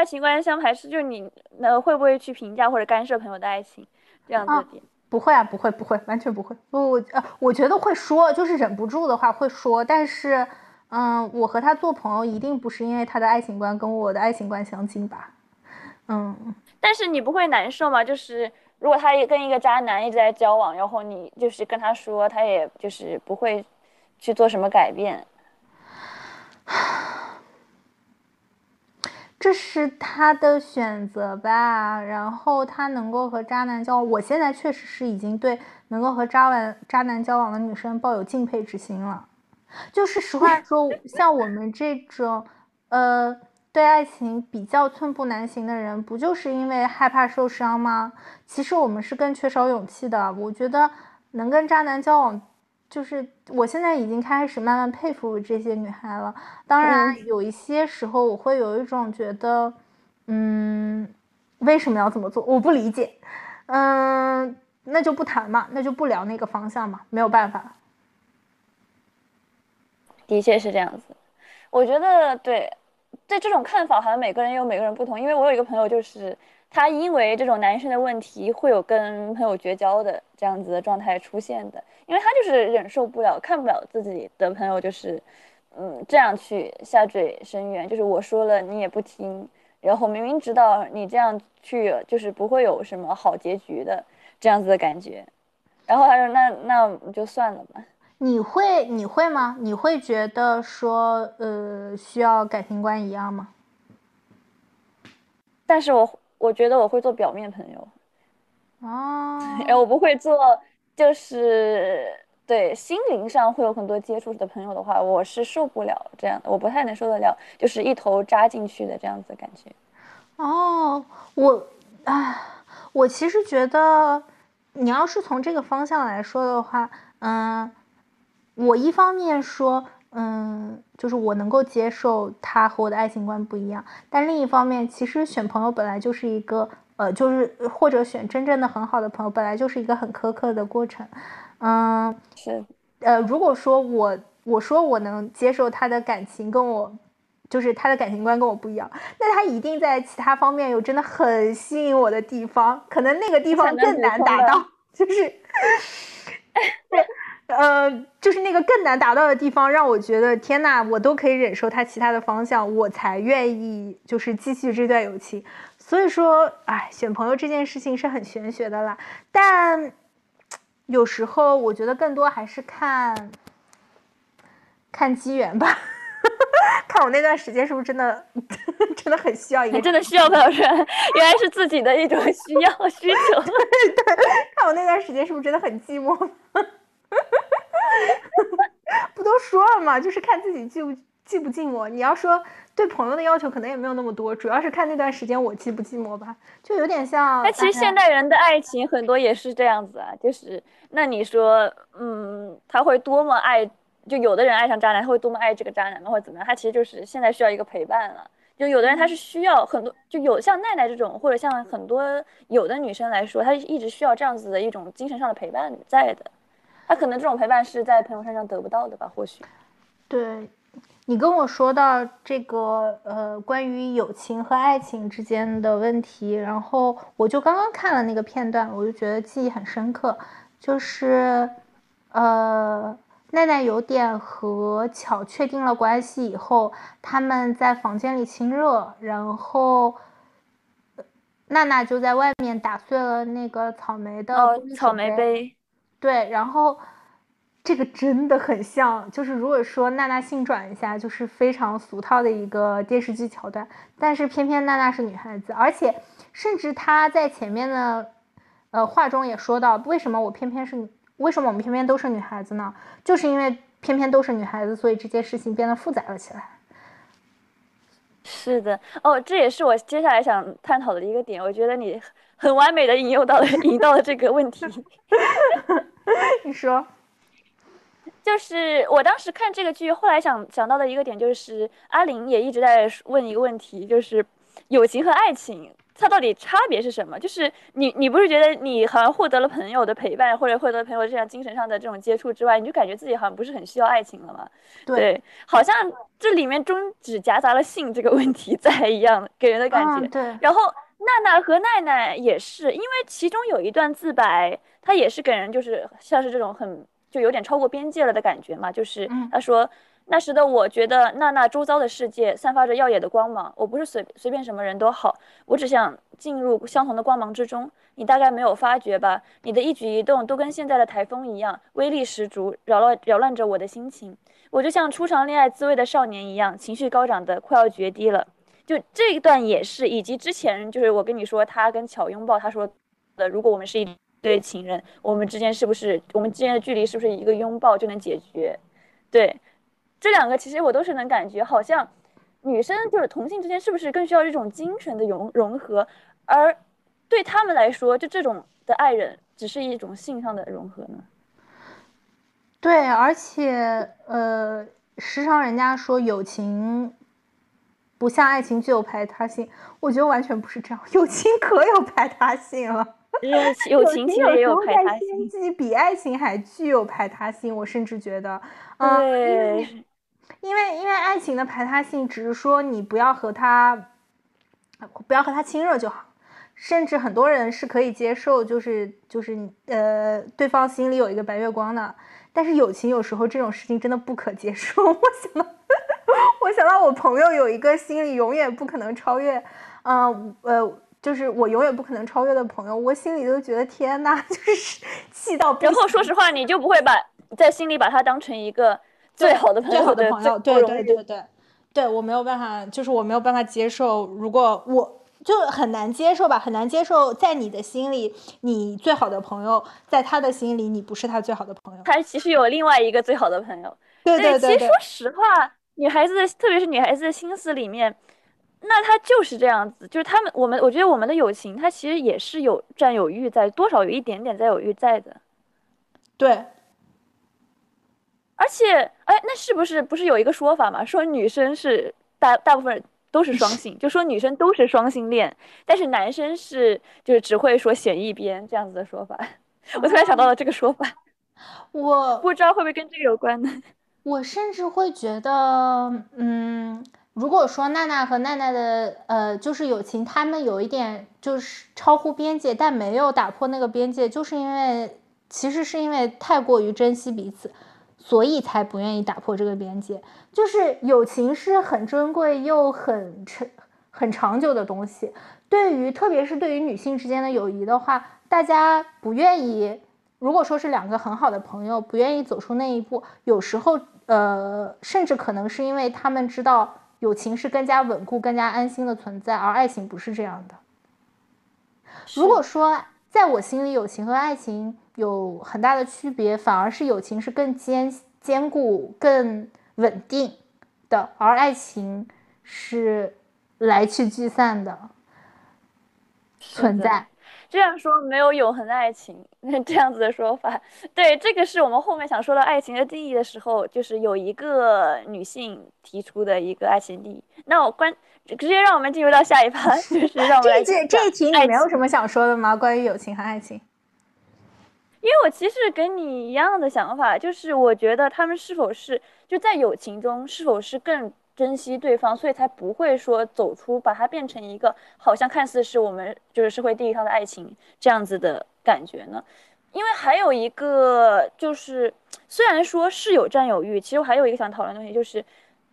爱情观相排斥，就是你呃会不会去评价或者干涉朋友的爱情这样子的啊点？不会啊，不会，不会，完全不会。我我呃，我觉得会说，就是忍不住的话会说，但是，嗯，我和他做朋友一定不是因为他的爱情观跟我的爱情观相近吧？嗯，但是你不会难受吗？就是如果他也跟一个渣男一直在交往，然后你就是跟他说，他也就是不会去做什么改变。这是他的选择吧。然后他能够和渣男交往，我现在确实是已经对能够和渣男渣男交往的女生抱有敬佩之心了。就是实话说，像我们这种，呃，对爱情比较寸步难行的人，不就是因为害怕受伤吗？其实我们是更缺少勇气的。我觉得能跟渣男交往，就是我现在已经开始慢慢佩服这些女孩了。当然，有一些时候我会有一种觉得，嗯，为什么要这么做？我不理解。嗯，那就不谈嘛，那就不聊那个方向嘛，没有办法。的确是这样子，我觉得对，对这种看法好像每个人有每个人不同。因为我有一个朋友，就是他因为这种男生的问题，会有跟朋友绝交的这样子的状态出现的，因为他就是忍受不了，看不了自己的朋友就是，嗯，这样去下坠深渊，就是我说了你也不听，然后明明知道你这样去就是不会有什么好结局的这样子的感觉，然后他说那那就算了吧。你会你会吗？你会觉得说，呃，需要感情观一样吗？但是我我觉得我会做表面朋友，哦，哎，我不会做，就是对心灵上会有很多接触的朋友的话，我是受不了这样的，我不太能受得了，就是一头扎进去的这样子的感觉。哦，我，哎，我其实觉得，你要是从这个方向来说的话，嗯，我一方面说，嗯，就是我能够接受他和我的爱情观不一样，但另一方面，其实选朋友本来就是一个，呃，就是或者选真正的很好的朋友，本来就是一个很苛刻的过程，嗯，是，呃，如果说我我说我能接受他的感情跟我，就是他的感情观跟我不一样，那他一定在其他方面有真的很吸引我的地方，可能那个地方更难达到，就是，呃，就是那个更难达到的地方，让我觉得天呐，我都可以忍受他其他的方向，我才愿意就是继续这段友情。所以说，哎，选朋友这件事情是很玄学的啦，但 有时候我觉得更多还是看看机缘吧，看我那段时间是不是真的 真的很需要一个你真的需要朋友圈，原来是自己的一种需要需求。对看我那段时间是不是真的很寂寞？不都说了吗？就是看自己寂不寂不寂寞。你要说对朋友的要求可能也没有那么多，主要是看那段时间我寂不寂寞吧，就有点像。那其实现代人的爱情很多也是这样子啊，就是那你说，嗯，他会多么爱，就有的人爱上渣男，他会多么爱这个渣男吗，或者怎么样？他其实就是现在需要一个陪伴了。就有的人他是需要很多，就有像奈奈这种，或者像很多有的女生来说，她一直需要这样子的一种精神上的陪伴在的。她可能这种陪伴是在朋友身上得不到的吧？或许。对，你跟我说到这个呃，关于友情和爱情之间的问题，然后我就刚刚看了那个片段，我就觉得记忆很深刻，就是呃，奈奈有点和巧确定了关系以后，他们在房间里亲热，然后。呃娜娜就在外面打碎了那个草莓的哦，草莓杯，对，然后这个真的很像，就是如果说娜娜性转一下，就是非常俗套的一个电视剧桥段，但是偏偏娜娜是女孩子，而且甚至她在前面的呃话中也说到，为什么我偏偏是，为什么我们偏偏都是女孩子呢？就是因为偏偏都是女孩子，所以这件事情变得复杂了起来。是的，哦，这也是我接下来想探讨的一个点。我觉得你很完美的引诱到了引到了这个问题。你说，就是我当时看这个剧，后来想想到的一个点就是，阿玲也一直在问一个问题，就是友情和爱情它到底差别是什么？就是你你不是觉得你好像获得了朋友的陪伴，或者获得朋友这样精神上的这种接触之外，你就感觉自己好像不是很需要爱情了吗？对，好像这里面中只夹杂了性这个问题在一样，给人的感觉。嗯，对，然后娜娜和奈奈也是，因为其中有一段自白，她也是给人就是像是这种很就有点超过边界了的感觉嘛，就是嗯她说。那时的我觉得娜娜周遭的世界散发着耀眼的光芒，我不是随随便什么人都好，我只想进入相同的光芒之中。你大概没有发觉吧？你的一举一动都跟现在的台风一样，威力十足，扰乱扰乱着我的心情。我就像初尝恋爱滋味的少年一样，情绪高涨的快要决堤了。就这一段也是，以及之前就是我跟你说他跟巧拥抱，他说的，如果我们是一对情人，我们之间是不是我们之间的距离是不是一个拥抱就能解决？对，这两个其实我都是能感觉，好像女生就是同性之间是不是更需要这种精神的融融合，而对他们来说，就这种的爱人只是一种性上的融合呢？对，而且呃，时常人家说友情不像爱情具有排他性，我觉得完全不是这样，友情可有排他性了。友情其实也有排他性，自己，比爱情还具有排他性。我甚至觉得，嗯，对，因为因为爱情的排他性只是说你不要和他，不要和他亲热就好，甚至很多人是可以接受，就是就是呃对方心里有一个白月光的。但是友情有时候这种事情真的不可接受。我想到，我想到我朋友有一个心里永远不可能超越，嗯呃，就是我永远不可能超越的朋友，我心里都觉得天呐，就是气到。然后说实话，你就不会把在心里把他当成一个最好的朋友，最好的朋友，对对对对，对，对我没有办法，就是我没有办法接受，如果我。就很难接受吧，很难接受，在你的心里，你最好的朋友，在他的心里，你不是他最好的朋友。他其实有另外一个最好的朋友。对对对。其实说实话，女孩子的，特别是女孩子的心思里面，那她就是这样子，就是他们，我们，我觉得我们的友情，它其实也是有占有欲在，多少有一点点占有欲在的。对。而且，哎，那是不是不是有一个说法嘛？说女生是大大部分。都是双性，就说女生都是双性恋，但是男生是就是只会说选一边这样子的说法。我突然想到了这个说法，我不知道会不会跟这个有关呢？我甚至会觉得，嗯，如果说娜娜和奈奈的呃就是友情，他们有一点就是超乎边界，但没有打破那个边界，就是因为其实是因为太过于珍惜彼此。所以才不愿意打破这个边界，就是友情是很珍贵又很长、很长久的东西。对于特别是对于女性之间的友谊的话，大家不愿意。如果说是两个很好的朋友，不愿意走出那一步，有时候呃，甚至可能是因为他们知道友情是更加稳固、更加安心的存在，而爱情不是这样的。如果说在我心里，友情和爱情。有很大的区别，反而是友情是更坚坚固、更稳定的，而爱情是来去聚散的存在。这样说没有永恒的爱情，这样子的说法，对，这个是我们后面想说到爱情的定义的时候，就是有一个女性提出的一个爱情定义。那我关直接让我们进入到下一趴，就是让我们来这这一题你没有什么想说的吗？关于友情和爱情？因为我其实跟你一样的想法，就是我觉得他们是否是就在友情中是否是更珍惜对方，所以才不会说走出把它变成一个好像看似是我们就是社会地义上的爱情这样子的感觉呢？因为还有一个就是，虽然说是有占有欲，其实我还有一个想讨论的东西就是，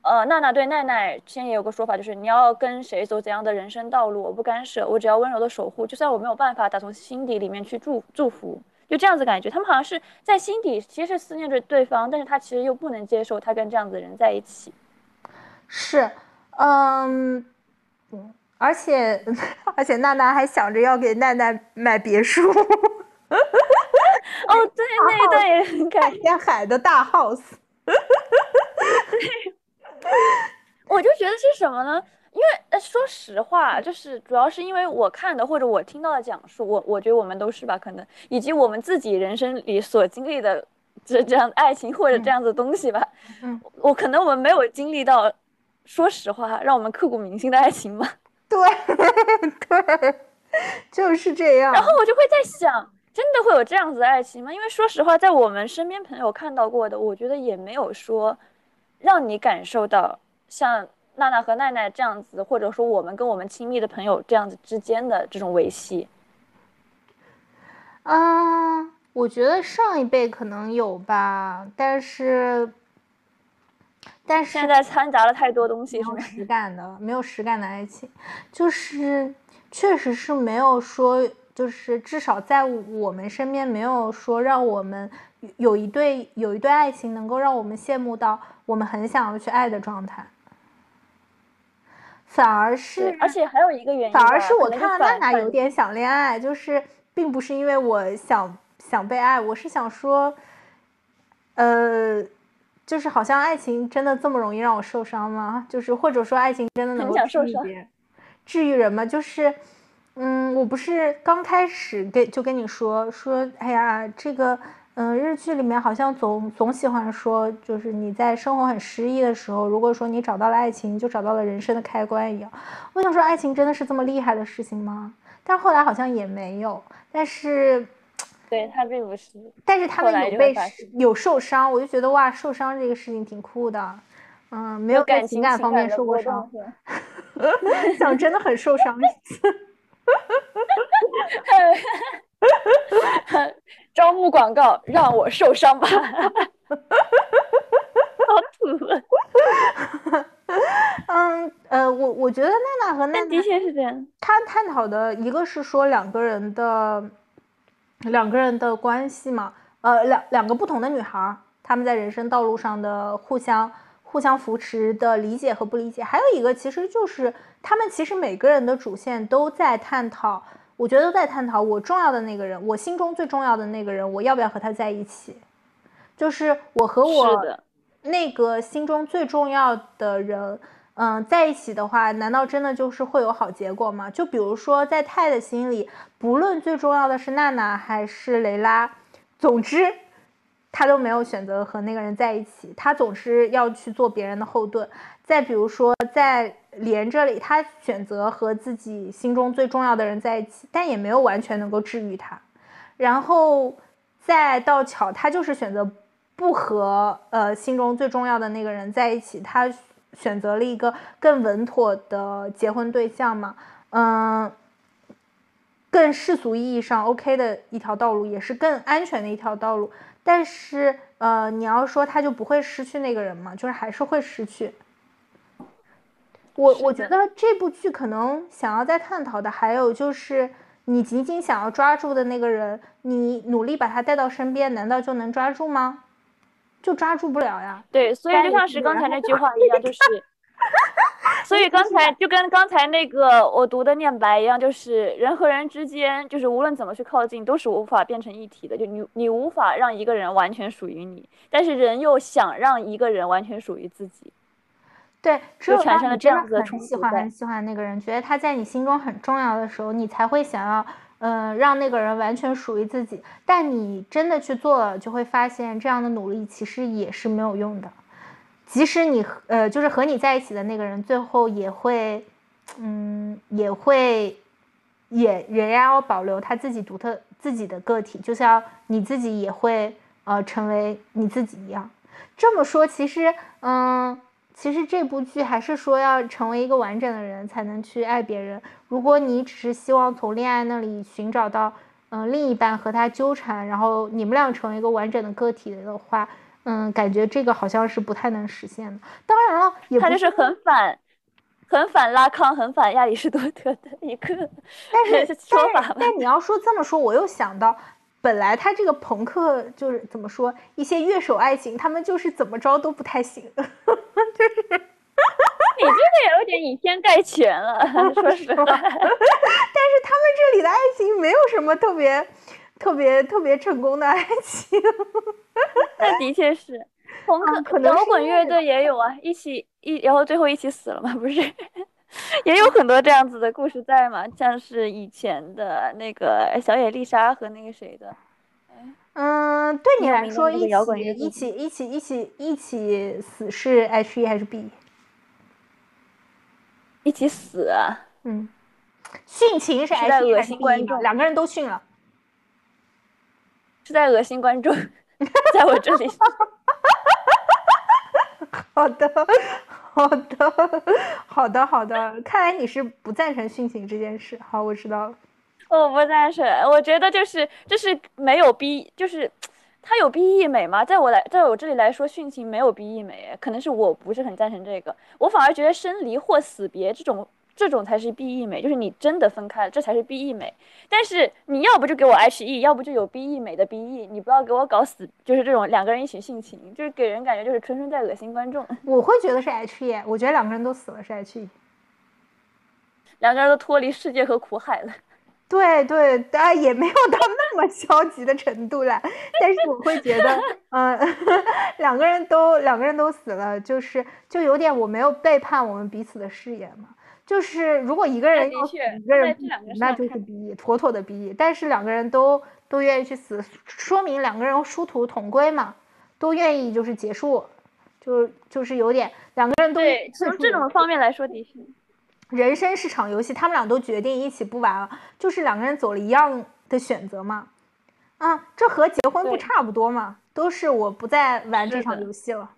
呃，娜娜对奈奈之前也有个说法，就是你要跟谁走怎样的人生道路，我不干涉，我只要温柔的守护，就算我没有办法打从心底里面去祝祝福。就这样子感觉，他们好像是在心底其实是思念着对方，但是他其实又不能接受他跟这样子的人在一起。是，嗯，而且而且娜娜还想着要给奈奈买别墅。哦，对，那一段也很感人。海的大 house。对，我就觉得是什么呢？因为呃，说实话，就是主要是因为我看的或者我听到的讲述，我我觉得我们都是吧，可能以及我们自己人生里所经历的这这样爱情或者这样子的东西吧。嗯，我可能我们没有经历到，说实话，让我们刻骨铭心的爱情吧。对 对，就是这样。然后我就会在想，真的会有这样子的爱情吗？因为说实话，在我们身边朋友看到过的，我觉得也没有说让你感受到像。娜娜和奈奈这样子，或者说我们跟我们亲密的朋友这样子之间的这种维系，啊，我觉得上一辈可能有吧，但是，但是现在掺杂了太多东西，没有实感的，没有实感的爱情，就是确实是没有说，就是至少在我们身边没有说让我们有一对有一对爱情能够让我们羡慕到我们很想要去爱的状态。反而是，而且还有一个原因，反而是我看娜娜有点想恋爱，就是并不是因为我想想被爱，我是想说，呃，就是好像爱情真的这么容易让我受伤吗？就是或者说爱情真的能够治愈人，治愈人吗？就是，嗯，我不是刚开始跟就跟你说说，哎呀，这个，嗯，日剧里面好像总总喜欢说，就是你在生活很失意的时候，如果说你找到了爱情，就找到了人生的开关一样。我想说，爱情真的是这么厉害的事情吗？但是后来好像也没有。但是，对他并不是，但是他们有被有受伤，我就觉得哇，受伤这个事情挺酷的。嗯，没有在情感情情感方面受过伤 想真的很受伤。招募广告，让我受伤吧。好土啊！嗯，呃，我我觉得娜娜和娜娜的确是这样。他探讨的一个是说两个人的两个人的关系嘛，呃，两两个不同的女孩儿，她们在人生道路上的互相互相扶持的理解和不理解，还有一个其实就是他们其实每个人的主线都在探讨，我觉得都在探讨我重要的那个人，我心中最重要的那个人，我要不要和他在一起？就是我和我，那个心中最重要的人，嗯，在一起的话，难道真的就是会有好结果吗？就比如说，在泰的心里，不论最重要的是娜娜还是雷拉，总之，他都没有选择和那个人在一起，他总是要去做别人的后盾。再比如说，在连这里，他选择和自己心中最重要的人在一起，但也没有完全能够治愈他。然后再到巧，他就是选择不和呃心中最重要的那个人在一起，他选择了一个更稳妥的结婚对象嘛，嗯，更世俗意义上 OK 的一条道路，也是更安全的一条道路。但是呃，你要说他就不会失去那个人嘛，就是还是会失去。我我觉得这部剧可能想要再探讨的还有就是，你仅仅想要抓住的那个人，你努力把他带到身边，难道就能抓住吗？就抓住不了呀。对，所以就像是刚才那句话一样，就是，所以刚才就跟刚才那个我读的念白一样，就是人和人之间，就是无论怎么去靠近，都是无法变成一体的。就你你无法让一个人完全属于你，但是人又想让一个人完全属于自己。对，只就产生了这样子很喜欢很喜欢那个人，觉得他在你心中很重要的时候，你才会想要，嗯、让那个人完全属于自己。但你真的去做了，就会发现这样的努力其实也是没有用的。即使你呃，就是和你在一起的那个人，最后也会，嗯，也会，也仍然要保留他自己独特自己的个体，就像你自己也会呃成为你自己一样。这么说，其实，嗯，其实这部剧还是说要成为一个完整的人才能去爱别人。如果你只是希望从恋爱那里寻找到，嗯、另一半和他纠缠，然后你们俩成为一个完整的个体的话，嗯，感觉这个好像是不太能实现的。当然了，也不他就是很反，很反拉康，很反亚里士多德的一个但是 说法。但是但你要说这么说，我又想到，本来他这个朋克就是怎么说，一些乐手爱情，他们就是怎么着都不太行。就是你这个也有点以偏概全了，说实话。但是他们这里的爱情没有什么特别、特别、特别成功的爱情。那的确是，朋克、嗯可能摇滚乐队也有啊，一起一，然后最后一起死了嘛，不是？也有很多这样子的故事在嘛，像是以前的那个小野丽莎和那个谁的，嗯，对你来说，一起一起一起一起一起死是 H E 还是 B？一起死啊，嗯，殉情是是 H 在 E 恶还是心 B 观众两个人都殉了。是在恶心观众，在我这里。好的，好的，好的，好的。看来你是不赞成殉情这件事。好，我知道了。我不赞成，我觉得就是就是没有逼，就是它有 B E 美吗？在我来，在我这里来说，殉情没有 B E 美，可能是我不是很赞成这个，我反而觉得生离或死别这种这种才是 B E 美，就是你真的分开了，这才是 B E 美。但是你要不就给我 H E，要不就有 B E 美的 B E，你不要给我搞死，就是这种两个人一起殉情，就是给人感觉就是纯纯在恶心观众，我会觉得是 H E，我觉得两个人都死了是 H E。两个人都脱离世界和苦海了。对对，当然也没有到那么消极的程度啦。但是我会觉得，嗯、两个人都两个人都死了，就是就有点我没有背叛我们彼此的誓言嘛。就是如果一个人的要一个人那就是 B，妥妥的 B。但是两个人都都愿意去死，说明两个人殊途同归嘛，都愿意就是结束，就就是有点两个人都对，从这种方面来说，的确，人生是场游戏，他们俩都决定一起不玩了，就是两个人走了一样的选择嘛。啊，这和结婚不差不多嘛，都是我不再玩这场游戏了。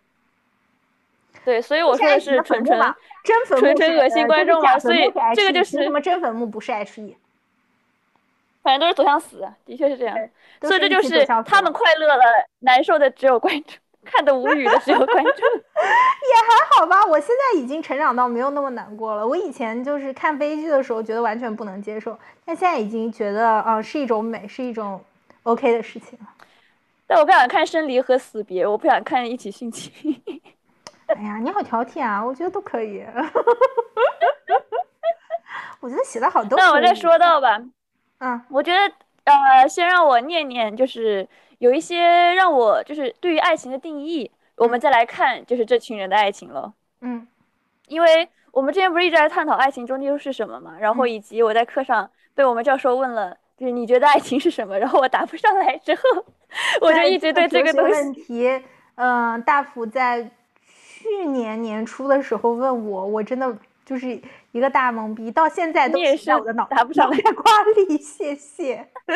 对，所以我说的是纯纯真坟墓纯纯恶心观众嘛坟墓是所以这个就 E，是凭什么真坟墓不是 H E？反正都是走向死，的确是这样。所以这就是他们快乐了，难受的只有观众，看得无语的只有观众。也还好吧，我现在已经成长到没有那么难过了。我以前就是看悲剧的时候觉得完全不能接受，但现在已经觉得啊、呃是一种美，是一种 OK 的事情了。但我不想看生离和死别，我不想看一起殉情。哎呀，你好挑剔啊，我觉得都可以。我觉得写的好都。那我再说到吧，嗯我觉得呃，先让我念念，就是有一些让我就是对于爱情的定义，我们再来看就是这群人的爱情了。嗯因为我们之前不是一直在探讨爱情终究是什么嘛，然后嗯以及我在课上被我们教授问了，就是你觉得爱情是什么？然后我答不上来之后，我就一直对这个东哲学问，题，嗯、大福在去年年初的时候问我，我真的就是一个大懵逼，到现在都我的脑答不上来脑袋瓜里。谢谢。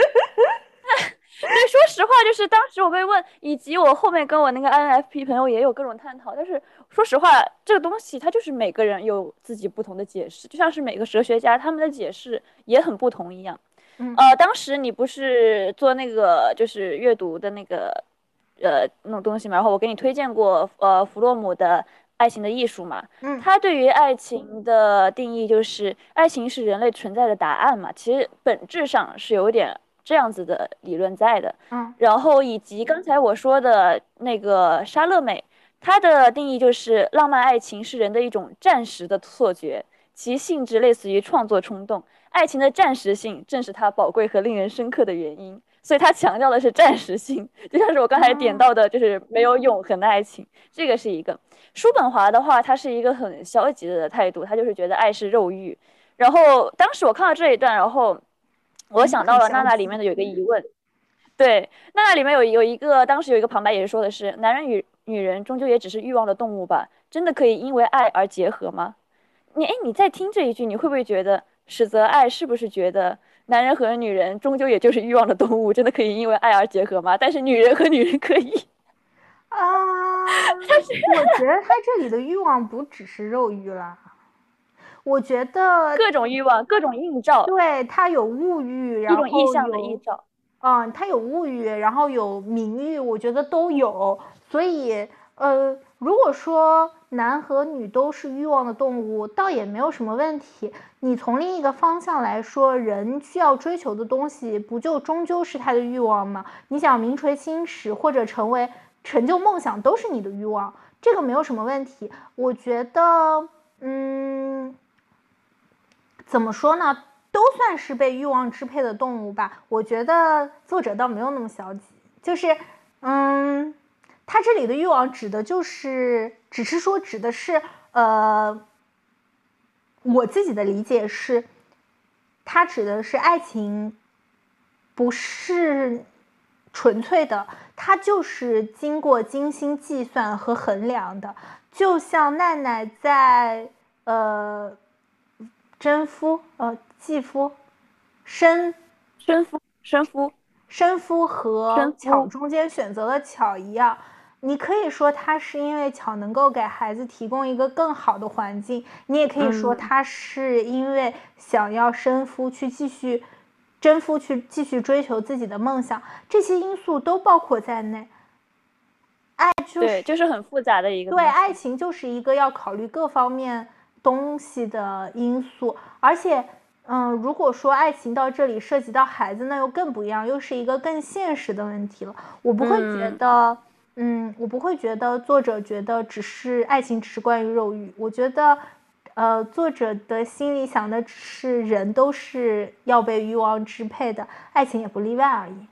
对，说实话，就是当时我被问，以及我后面跟我那个 INFP 朋友也有各种探讨，但是说实话，这个东西它就是每个人有自己不同的解释，就像是每个哲学家他们的解释也很不同一样。嗯呃，当时你不是做那个就是阅读的那个呃那种东西嘛，然后我给你推荐过呃弗洛姆的《爱情的艺术》嘛，嗯他对于爱情的定义就是爱情是人类存在的答案嘛，其实本质上是有点这样子的理论在的。嗯然后以及刚才我说的那个莎乐美，她的定义就是浪漫爱情是人的一种暂时的错觉，其性质类似于创作冲动。爱情的暂时性正是它宝贵和令人深刻的原因，所以它强调的是暂时性，就像是我刚才点到的，就是没有永恒的爱情，这个是一个。叔本华的话，他是一个很消极的态度，他就是觉得爱是肉欲。然后当时我看到这一段，然后我想到了娜娜里面的有一个疑问，对，娜娜里面有有一个，当时有一个旁白也是说的是，男人与女人终究也只是欲望的动物吧？真的可以因为爱而结合吗？你哎，你在听这一句，你会不会觉得史则爱是不是觉得男人和女人终究也就是欲望的动物，真的可以因为爱而结合吗？但是女人和女人可以，啊，我觉得他这里的欲望不只是肉欲啦，我觉得各种欲望，各种映照，对他有物欲，然后种意象的有映照。嗯，他有物欲，然后有名誉，我觉得都有。所以，呃，如果说男和女都是欲望的动物，倒也没有什么问题。你从另一个方向来说，人需要追求的东西，不就终究是他的欲望吗？你想名垂青史或者成为成就梦想，都是你的欲望，这个没有什么问题。我觉得，嗯，怎么说呢？都算是被欲望支配的动物吧。我觉得作者倒没有那么消极，就是，嗯，他这里的欲望指的就是，只是说指的是，呃，我自己的理解是，它指的是爱情，不是纯粹的，它就是经过精心计算和衡量的。就像奈奈在呃真夫呃继夫生生夫，生夫，生夫和巧中间选择了巧一样，你可以说他是因为巧能够给孩子提供一个更好的环境，你也可以说嗯他是因为想要生夫去继续征夫去继续追求自己的梦想，这些因素都包括在内。爱就是对，就是很复杂的一个对，爱情就是一个要考虑各方面东西的因素，而且，嗯，如果说爱情到这里涉及到孩子，那又更不一样，又是一个更现实的问题了。我不会觉嗯得，嗯我不会觉得作者觉得只是爱情只是关于肉欲，我觉得，呃，作者的心里想的只是人都是要被欲望支配的，爱情也不例外而已。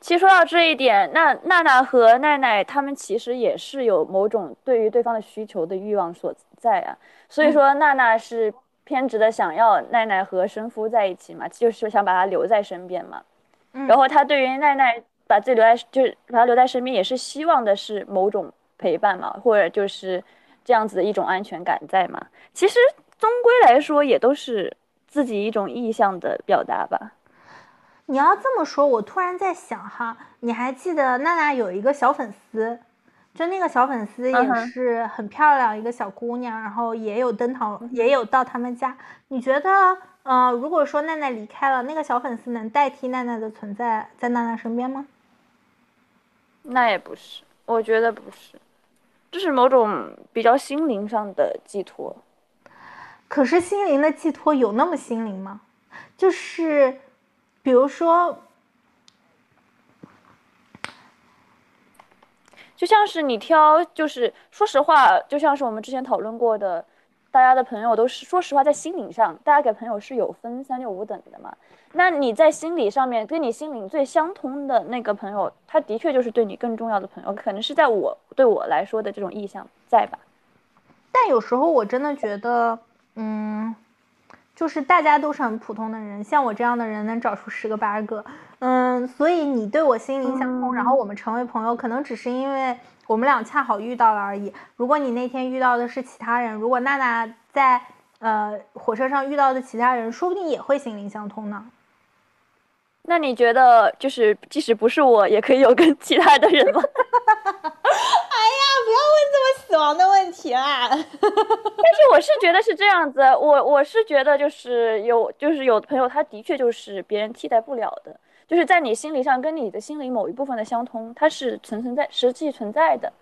其实说到这一点，那娜娜和奈奈他们其实也是有某种对于对方的需求的欲望所在啊。所以说，娜娜是偏执的想要奈奈和生夫在一起嘛，就是想把他留在身边嘛。嗯然后他对于奈奈把自己留在，就是把他留在身边，也是希望的是某种陪伴嘛，或者就是这样子的一种安全感在嘛。其实终归来说，也都是自己一种意向的表达吧。你要这么说，我突然在想哈，你还记得娜娜有一个小粉丝，就那个小粉丝也是很漂亮一个小姑娘，然后也有登堂，也有到他们家。你觉得，呃，如果说奈奈离开了，那个小粉丝能代替奈奈的存在在娜娜身边吗？那也不是，我觉得不是，这是某种比较心灵上的寄托。可是心灵的寄托有那么心灵吗？就是，比如说，就像是你挑，就是说实话，就像是我们之前讨论过的，大家的朋友都是说实话，在心灵上，大家给朋友是有分三六五等的嘛。那你在心理上面跟你心灵最相通的那个朋友，他的确就是对你更重要的朋友，可能是在我对我来说的这种意向在吧？但有时候我真的觉得，嗯，就是大家都是很普通的人，像我这样的人能找出十个八个，嗯，所以你对我心灵相通，然后我们成为朋友，可能只是因为我们俩恰好遇到了而已。如果你那天遇到的是其他人，如果娜娜在呃火车上遇到的其他人，说不定也会心灵相通呢。那你觉得，就是即使不是我，也可以有跟其他的人吗？哎呀不要问这么死亡的问题啦。但是我是觉得是这样子，我我是觉得就是有就是有的朋友他的确就是别人替代不了的，就是在你心理上跟你的心灵某一部分的相通，它是存存在实际存在的。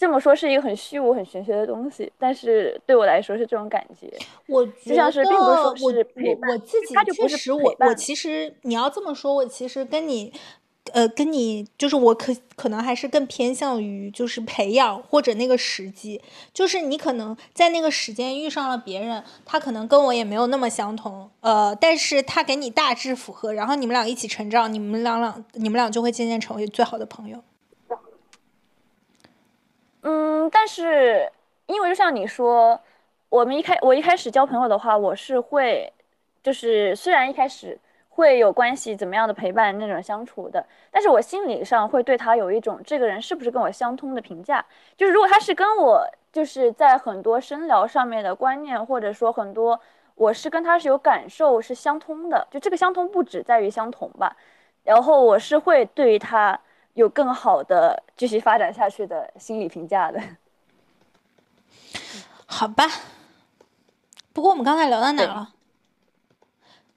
这么说是一个很虚无、很玄学的东西，但是对我来说是这种感觉。我觉像是并不是说我是陪伴我我自己它就不是确实我我其实你要这么说，我其实跟你。呃，跟你就是我可可能还是更偏向于就是培养或者那个时机，就是你可能在那个时间遇上了别人，他可能跟我也没有那么相同，呃，但是他给你大致符合，然后你们俩一起成长，你们俩俩你们俩就会渐渐成为最好的朋友。嗯，但是因为就像你说，我们一开我一开始交朋友的话，我是会，就是虽然一开始会有关系怎么样的陪伴那种相处的，但是我心理上会对他有一种这个人是不是跟我相通的评价。就是如果他是跟我就是在很多深聊上面的观念，或者说很多我是跟他是有感受是相通的，就这个相通不止在于相同吧，然后我是会对于他有更好的继续发展下去的心理评价的。好吧，不过我们刚才聊到哪了？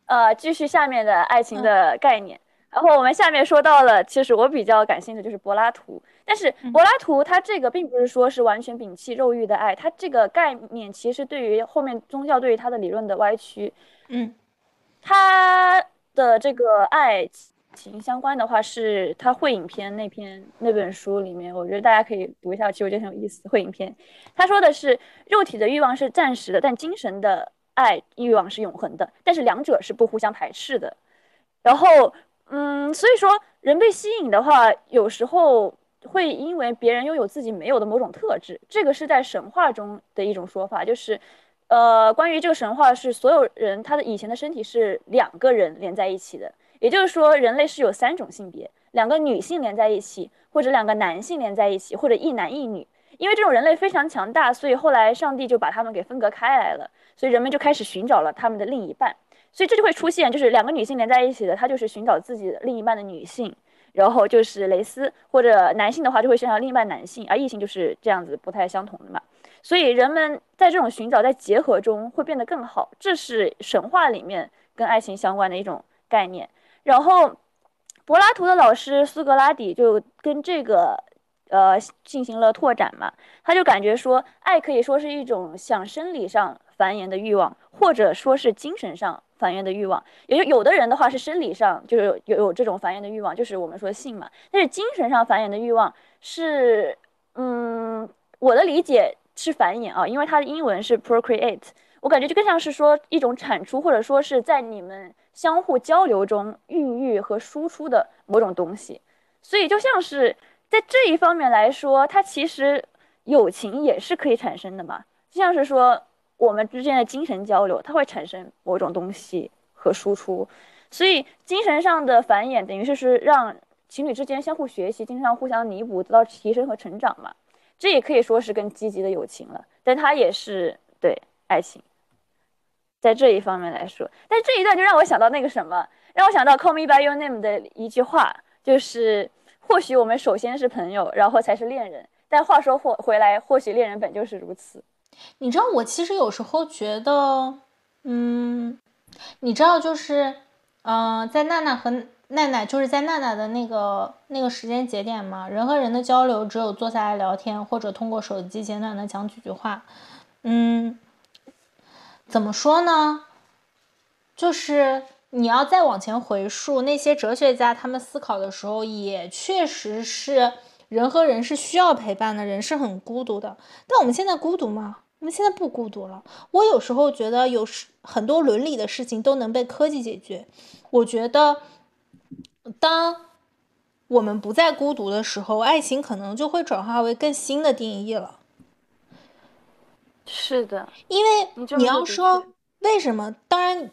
呃，继续下面的爱情嗯的概念。然后我们下面说到了，其实我比较感兴趣的就是柏拉图。但是嗯柏拉图他这个并不是说是完全摒弃肉欲的爱，他这个概念其实对于后面宗教对于他的理论的歪曲，嗯他的这个爱情相关的话，是他《会影片》那篇那本书里面，我觉得大家可以读一下，其实我觉得很有意思。《会影片》他说的是，肉体的欲望是暂时的，但精神的爱欲望是永恒的，但是两者是不互相排斥的。然后，嗯，所以说人被吸引的话，有时候会因为别人拥有自己没有的某种特质，这个是在神话中的一种说法，就是。呃，关于这个神话是所有人他的以前的身体是两个人连在一起的，也就是说人类是有三种性别，两个女性连在一起，或者两个男性连在一起，或者一男一女。因为这种人类非常强大，所以后来上帝就把他们给分隔开来了，所以人们就开始寻找了他们的另一半，所以这就会出现就是两个女性连在一起的，他就是寻找自己的另一半的女性，然后就是蕾丝，或者男性的话就会寻找另一半男性，而异性就是这样子不太相同的嘛。所以人们在这种寻找、在结合中会变得更好，这是神话里面跟爱情相关的一种概念。然后，柏拉图的老师苏格拉底就跟这个呃进行了拓展嘛，他就感觉说，爱可以说是一种想生理上繁衍的欲望，或者说是精神上繁衍的欲望。也就有的人的话是生理上就是有有有这种繁衍的欲望，就是我们说性嘛，但是精神上繁衍的欲望是，嗯，我的理解是繁衍啊，因为它的英文是 procreate，我感觉就更像是说一种产出，或者说是在你们相互交流中孕育和输出的某种东西。所以就像是在这一方面来说，它其实友情也是可以产生的嘛。就像是说我们之间的精神交流，它会产生某种东西和输出。所以精神上的繁衍等于是是让情侣之间相互学习，精神上互相弥补，得到提升和成长嘛。这也可以说是更积极的友情了，但它也是对爱情。在这一方面来说，但这一段就让我想到那个什么，让我想到《Call Me by Your Name》的一句话，就是或许我们首先是朋友，然后才是恋人。但话说或回来，或许恋人本就是如此。你知道，我其实有时候觉得，嗯，你知道，就是，嗯、在娜娜和奈奈，就是在娜娜的那个那个时间节点嘛，人和人的交流只有坐下来聊天，或者通过手机简短的讲几句话。嗯，怎么说呢？就是你要再往前回溯，那些哲学家他们思考的时候，也确实是人和人是需要陪伴的，人是很孤独的。但我们现在孤独吗？我们现在不孤独了。我有时候觉得有时很多伦理的事情都能被科技解决。我觉得，当我们不再孤独的时候，爱情可能就会转化为更新的定义了。是的，因为你要说为什么？当然，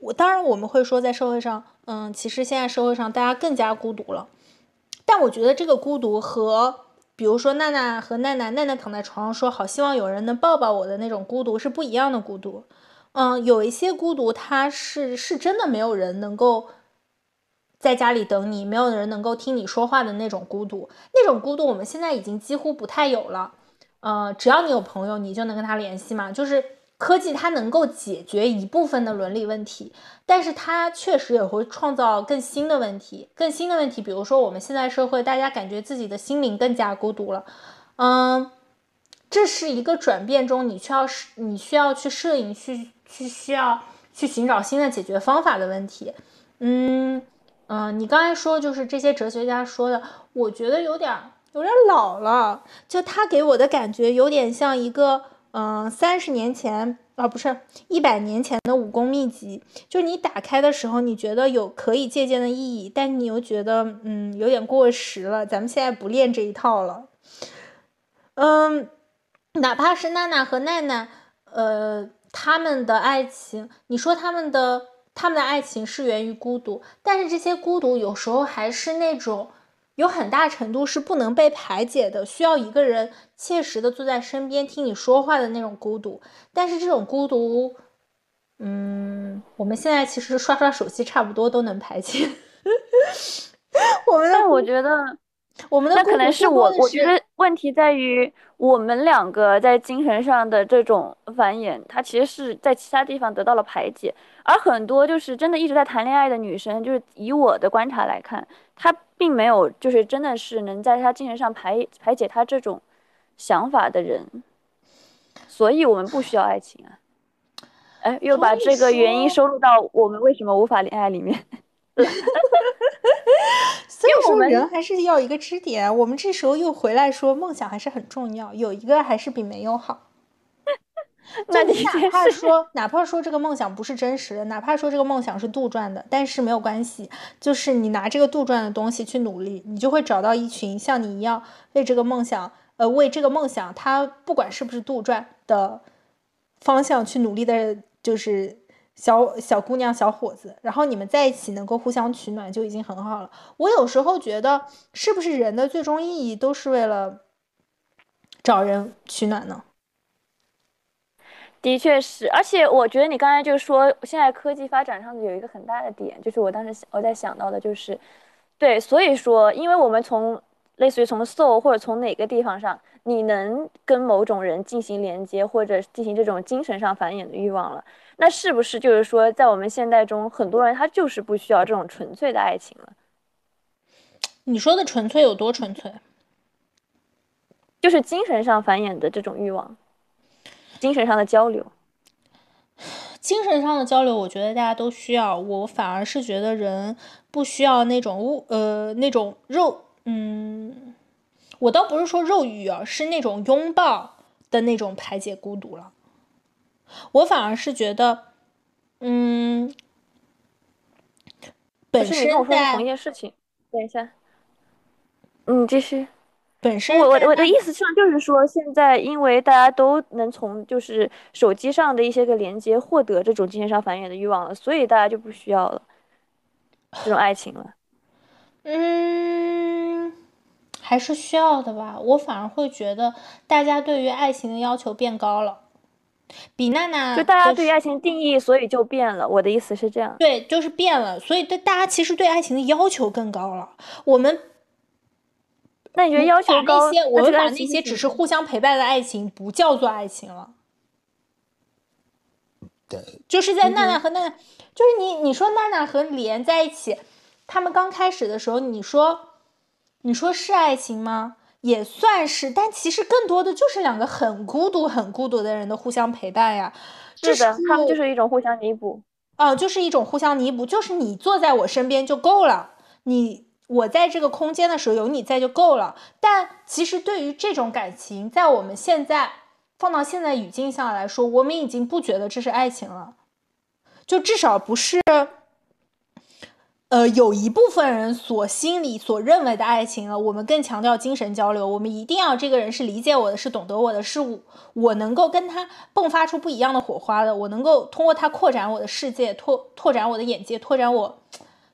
我当然我们会说，在社会上，嗯，其实现在社会上大家更加孤独了。但我觉得这个孤独和，比如说娜娜和奈奈，奈奈躺在床上说好希望有人能抱抱我的那种孤独是不一样的孤独。嗯，有一些孤独，它是是真的没有人能够在家里等你，没有人能够听你说话的那种孤独。那种孤独我们现在已经几乎不太有了。呃，只要你有朋友，你就能跟他联系嘛。就是科技它能够解决一部分的伦理问题，但是它确实也会创造更新的问题。更新的问题，比如说我们现在社会，大家感觉自己的心灵更加孤独了。嗯，这是一个转变中，你需要是你需要去摄影，去去需要去寻找新的解决方法的问题。嗯嗯、你刚才说就是这些哲学家说的，我觉得有点儿有点老了，就他给我的感觉有点像一个嗯三十年前啊不是一百年前的武功秘籍，就你打开的时候，你觉得有可以借鉴的意义，但你又觉得嗯有点过时了，咱们现在不练这一套了。嗯，哪怕是娜娜和奈奈，呃，他们的爱情，你说他们的他们的爱情是源于孤独，但是这些孤独有时候还是那种有很大程度是不能被排解的，需要一个人切实的坐在身边听你说话的那种孤独。但是这种孤独，嗯，我们现在其实刷刷手机差不多都能排解。我们但我觉得我们的那可能是我，我觉得问题在于我们两个在精神上的这种繁衍，它其实是在其他地方得到了排解，而很多就是真的一直在谈恋爱的女生，就是以我的观察来看，她并没有就是真的是能在她精神上排排解她这种想法的人，所以我们不需要爱情啊。哎，又把这个原因收录到我们为什么无法恋爱里面。所以我们人还是要一个支点。我们这时候又回来说，梦想还是很重要，有一个还是比没有好。那你哪怕说，哪怕说这个梦想不是真实的，哪怕说这个梦想是杜撰的，但是没有关系，就是你拿这个杜撰的东西去努力，你就会找到一群像你一样为这个梦想，呃，为这个梦想，它不管是不是杜撰的方向去努力的，就是小小姑娘、小伙子，然后你们在一起能够互相取暖就已经很好了。我有时候觉得，是不是人的最终意义都是为了找人取暖呢？的确是，而且我觉得你刚才就说，现在科技发展上有一个很大的点，就是我当时我在想到的，就是对，所以说，因为我们从类似于从 soul 或者从哪个地方上，你能跟某种人进行连接，或者进行这种精神上繁衍的欲望了，那是不是就是说，在我们现代中，很多人他就是不需要这种纯粹的爱情了，你说的纯粹有多纯粹？就是精神上繁衍的这种欲望，精神上的交流。精神上的交流，我觉得大家都需要。我反而是觉得人不需要那种物呃那种肉，嗯，我倒不是说肉欲啊，是那种拥抱的那种排解孤独了。我反而是觉得，嗯，本不是你身跟我说同一件事情。等一下，嗯，继续。本身我我我的意思上就是说，现在因为大家都能从就是手机上的一些个连接获得这种精神上繁衍的欲望了，所以大家就不需要了这种爱情了。嗯，还是需要的吧。我反而会觉得大家对于爱情的要求变高了，比娜娜就大家对于爱情定义，所以就变了。我的意思是这样。对，就是变了，所以对大家其实对爱情的要求更高了。我们那你觉得要求把高，那些我们把那些只是互相陪伴的爱情不叫做爱情了。对，就是在娜娜和娜娜，就是你你说娜娜和李岩在一起，他们刚开始的时候，你说你说是爱情吗？也算是，但其实更多的就是两个很孤独、很孤独的人的互相陪伴呀。这是的，他们就是一种互相弥补。啊、就是一种互相弥补，就是你坐在我身边就够了，你我在这个空间的时候有你在就够了。但其实对于这种感情，在我们现在放到现在语境下来说，我们已经不觉得这是爱情了，就至少不是。呃，有一部分人所心里所认为的爱情啊，我们更强调精神交流，我们一定要这个人是理解我的，是懂得我的，是我我能够跟他迸发出不一样的火花的，我能够通过他扩展我的世界，拓拓展我的眼界，拓展我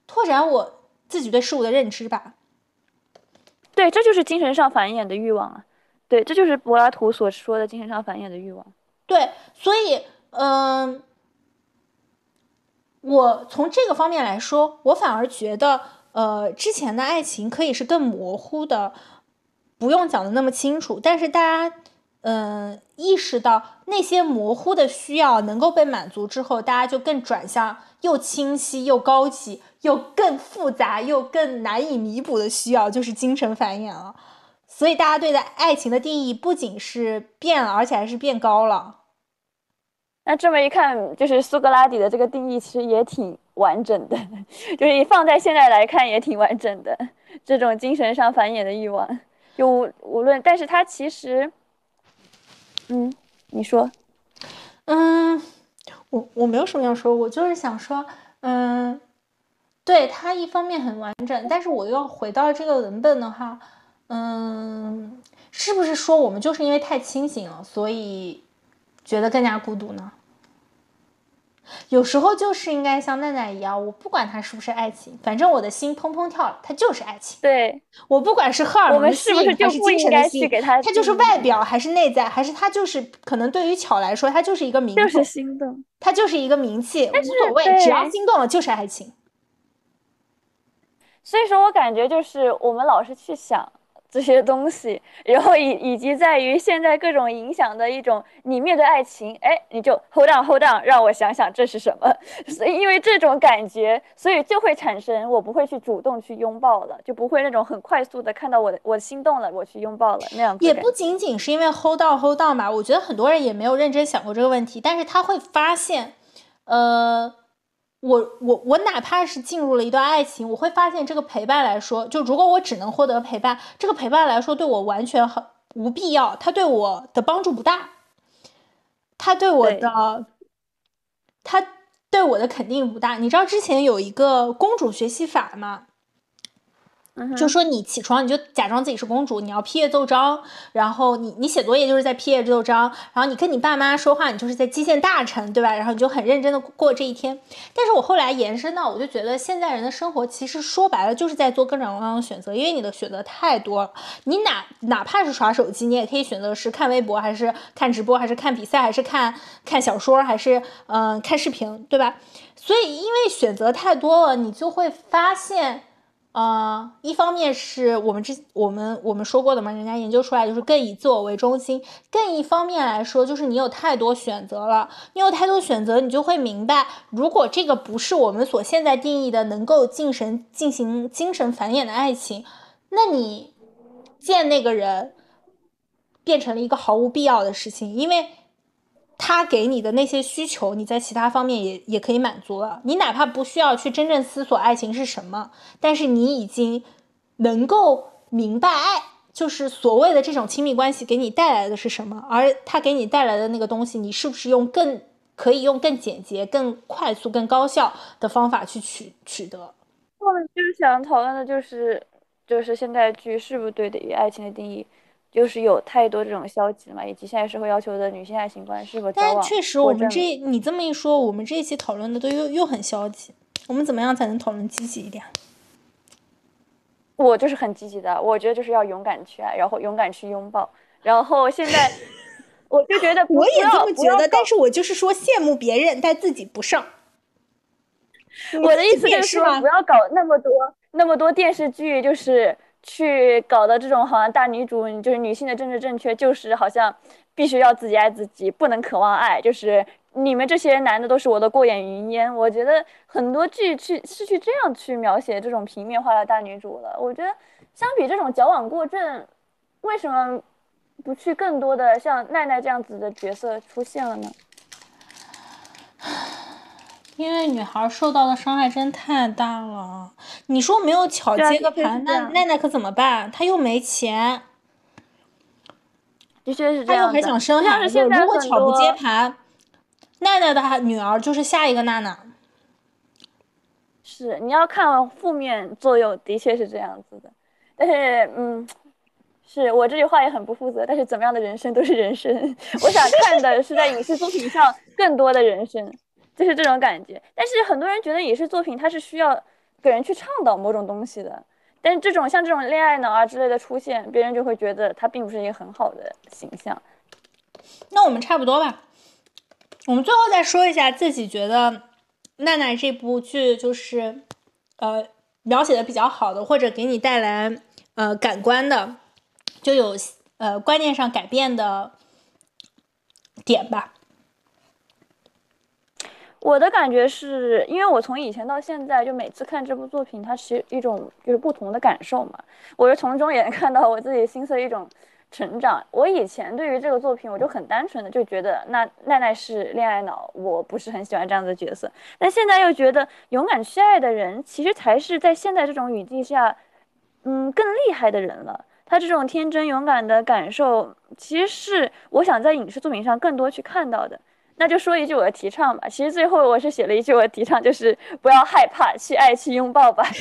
拓展我自己对事物的认知吧。对，这就是精神上繁衍的欲望啊。对，这就是柏拉图所说的精神上繁衍的欲望。对，所以，嗯、我从这个方面来说，我反而觉得，呃，之前的爱情可以是更模糊的，不用讲的那么清楚。但是大家，嗯、意识到那些模糊的需要能够被满足之后，大家就更转向又清晰又高级又更复杂又更难以弥补的需要，就是精神繁衍了。所以大家对待爱情的定义不仅是变了，而且还是变高了。那这么一看，就是苏格拉底的这个定义其实也挺完整的，就是放在现在来看也挺完整的。这种精神上繁衍的欲望，就无论，但是它其实，嗯，你说，嗯，我我没有什么要说，我就是想说，嗯，对它一方面很完整，但是我又回到这个文本的话，嗯，是不是说我们就是因为太清醒了，所以觉得更加孤独呢？有时候就是应该像奈奈一样，我不管它是不是爱情，反正我的心砰砰跳了，它就是爱情。对，我不管是荷尔我们蒙的吸是不是就引还是精神的吸引，它就是外表还是内在，还是它就是可能对于巧来说，它就是一个名就是心动。它就是一个名气，无所谓，只要心动了就是爱情。所以说我感觉就是我们老是去想这些东西，然后以以及在于现在各种影响的一种，你面对爱情，哎，你就 hold on hold on，让我想想这是什么。所以因为这种感觉，所以就会产生我不会去主动去拥抱了，就不会那种很快速的看到我的我心动了，我去拥抱了那样。也不仅仅是因为 hold down hold down 吧，我觉得很多人也没有认真想过这个问题，但是他会发现，呃，我我我哪怕是进入了一段爱情，我会发现这个陪伴来说，就如果我只能获得陪伴，这个陪伴来说对我完全很无必要，它对我的帮助不大，它对我对的，它对我的肯定不大。你知道之前有一个公主学习法吗？就说你起床你就假装自己是公主，你要批阅奏章，然后你你写作业就是在批阅奏章，然后你跟你爸妈说话你就是在接见大臣，对吧？然后你就很认真的过这一天。但是我后来延伸到，我就觉得现在人的生活其实说白了就是在做各种各样的选择，因为你的选择太多了。你哪哪怕是耍手机，你也可以选择是看微博，还是看直播，还是看比赛，还是看看小说，还是嗯、看视频，对吧？所以因为选择太多了，你就会发现。呃，一方面是我们之我们我们说过的嘛，人家研究出来就是更以自我为中心；更一方面来说，就是你有太多选择了，你有太多选择，你就会明白，如果这个不是我们所现在定义的能够精神进行精神繁衍的爱情，那你见那个人变成了一个毫无必要的事情，因为他给你的那些需求，你在其他方面也也可以满足了。你哪怕不需要去真正思索爱情是什么，但是你已经能够明白爱就是所谓的这种亲密关系给你带来的是什么，而他给你带来的那个东西，你是不是用更可以用更简洁、更快速、更高效的方法去取取得？我们就是想讨论的就是，就是现在剧是不是对于爱情的定义，就是有太多这种消极了嘛，以及现在社会要求的女性爱情观是否但确实，我们这你这么一说，我们这一期讨论的都又又很消极。我们怎么样才能讨论积极一点？我就是很积极的，我觉得就是要勇敢去爱，然后勇敢去拥抱，然后现在 我就觉得我也要这么觉得，但是我就是说羡慕别人，但自己不上。我的意思就是说，不要搞那么多那么多电视剧，就是去搞的这种好像大女主，就是女性的政治正确，就是好像必须要自己爱自己，不能渴望爱，就是你们这些男的都是我的过眼云烟。我觉得很多剧去是去这样去描写这种平面化的大女主了。我觉得相比这种矫枉过正，为什么不去更多的像奈奈这样子的角色出现了呢？因为女孩受到的伤害真太大了。你说没有巧接个盘，那奈奈可怎么办？她又没钱，的确是这她又还想生孩子。像是现在如果巧不接盘，奈奈的女儿就是下一个娜娜。是，你要看负面作用，的确是这样子的。但是，嗯，是我这句话也很不负责。但是，怎么样的人生都是人生。我想看的是在影视作品上更多的人生，就是这种感觉。但是，很多人觉得影视作品它是需要给人去倡导某种东西的。但是，这种像这种恋爱脑啊之类的出现，别人就会觉得它并不是一个很好的形象。那我们差不多吧。我们最后再说一下自己觉得奈奈这部剧就是呃描写的比较好的，或者给你带来呃感官的，就有呃观念上改变的点吧。我的感觉是因为我从以前到现在，就每次看这部作品，它是一种就是不同的感受嘛。我就从中也能 看到我自己心思的一种成长。我以前对于这个作品，我就很单纯的就觉得那奈奈是恋爱脑，我不是很喜欢这样子的角色。但现在又觉得勇敢去爱的人，其实才是在现在这种语境下，嗯，更厉害的人了。他这种天真勇敢的感受，其实是我想在影视作品上更多去看到的。那就说一句我的提倡吧。其实最后我是写了一句我的提倡，就是不要害怕，去爱，去拥抱吧。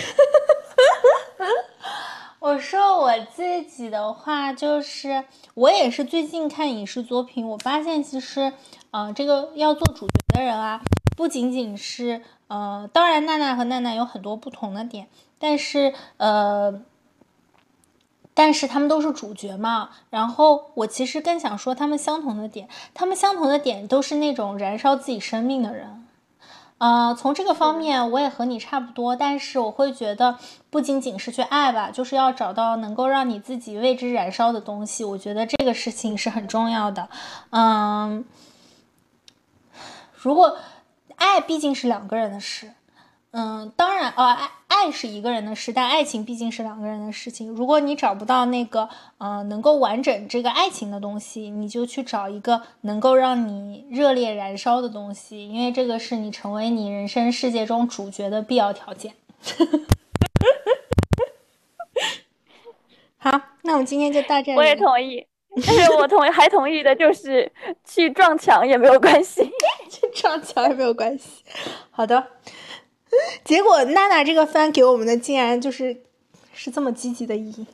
我说我自己的话，就是我也是最近看影视作品，我发现其实，呃，这个要做主角的人啊，不仅仅是呃，当然娜娜和奈奈有很多不同的点，但是呃。但是他们都是主角嘛，然后我其实更想说他们相同的点，他们相同的点都是那种燃烧自己生命的人，呃，从这个方面我也和你差不多，但是我会觉得不仅仅是去爱吧，就是要找到能够让你自己为之燃烧的东西，我觉得这个事情是很重要的，嗯，如果爱毕竟是两个人的事。嗯，当然，呃，爱爱是一个人的事，但爱情毕竟是两个人的事情。如果你找不到那个，呃，能够完整这个爱情的东西，你就去找一个能够让你热烈燃烧的东西，因为这个是你成为你人生世界中主角的必要条件。好，那我们今天就到这里。我也同意，但是我同意还同意的就是去撞墙也没有关系。去撞墙也没有关系。好的。结果娜娜这个番给我们的竟然就是是这么积极的意义，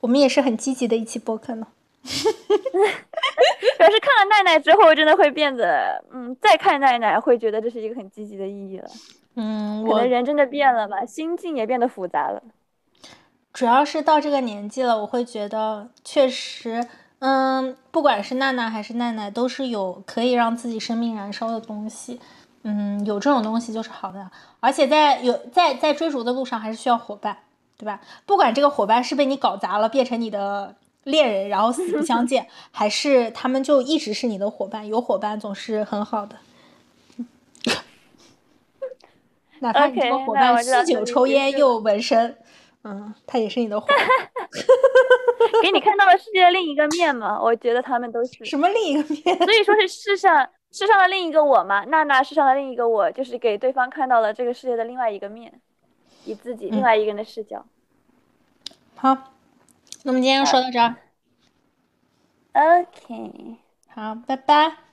我们也是很积极的一期播客呢。主 要是看了奈奈之后，真的会变得，嗯，再看奈奈会觉得这是一个很积极的意义了。嗯，可我能人真的变了吧，心境也变得复杂了。主要是到这个年纪了，我会觉得确实，嗯，不管是娜娜还是奈奈，都是有可以让自己生命燃烧的东西。嗯，有这种东西就是好的，而且在有在在追逐的路上还是需要伙伴，对吧？不管这个伙伴是被你搞砸了变成你的恋人，然后死不相见，还是他们就一直是你的伙伴，有伙伴总是很好的。哪怕你这个伙伴酗酒抽烟又纹身，嗯，他也是你的伙伴。给你看到了世界的另一个面嘛？我觉得他们都是。什么另一个面？所以说是世上世上的另一个我嘛，娜娜世上的另一个我，就是给对方看到了这个世界的另外一个面，以自己另外一个人的视角。好，那我们今天就说到这儿，OK，好，拜拜。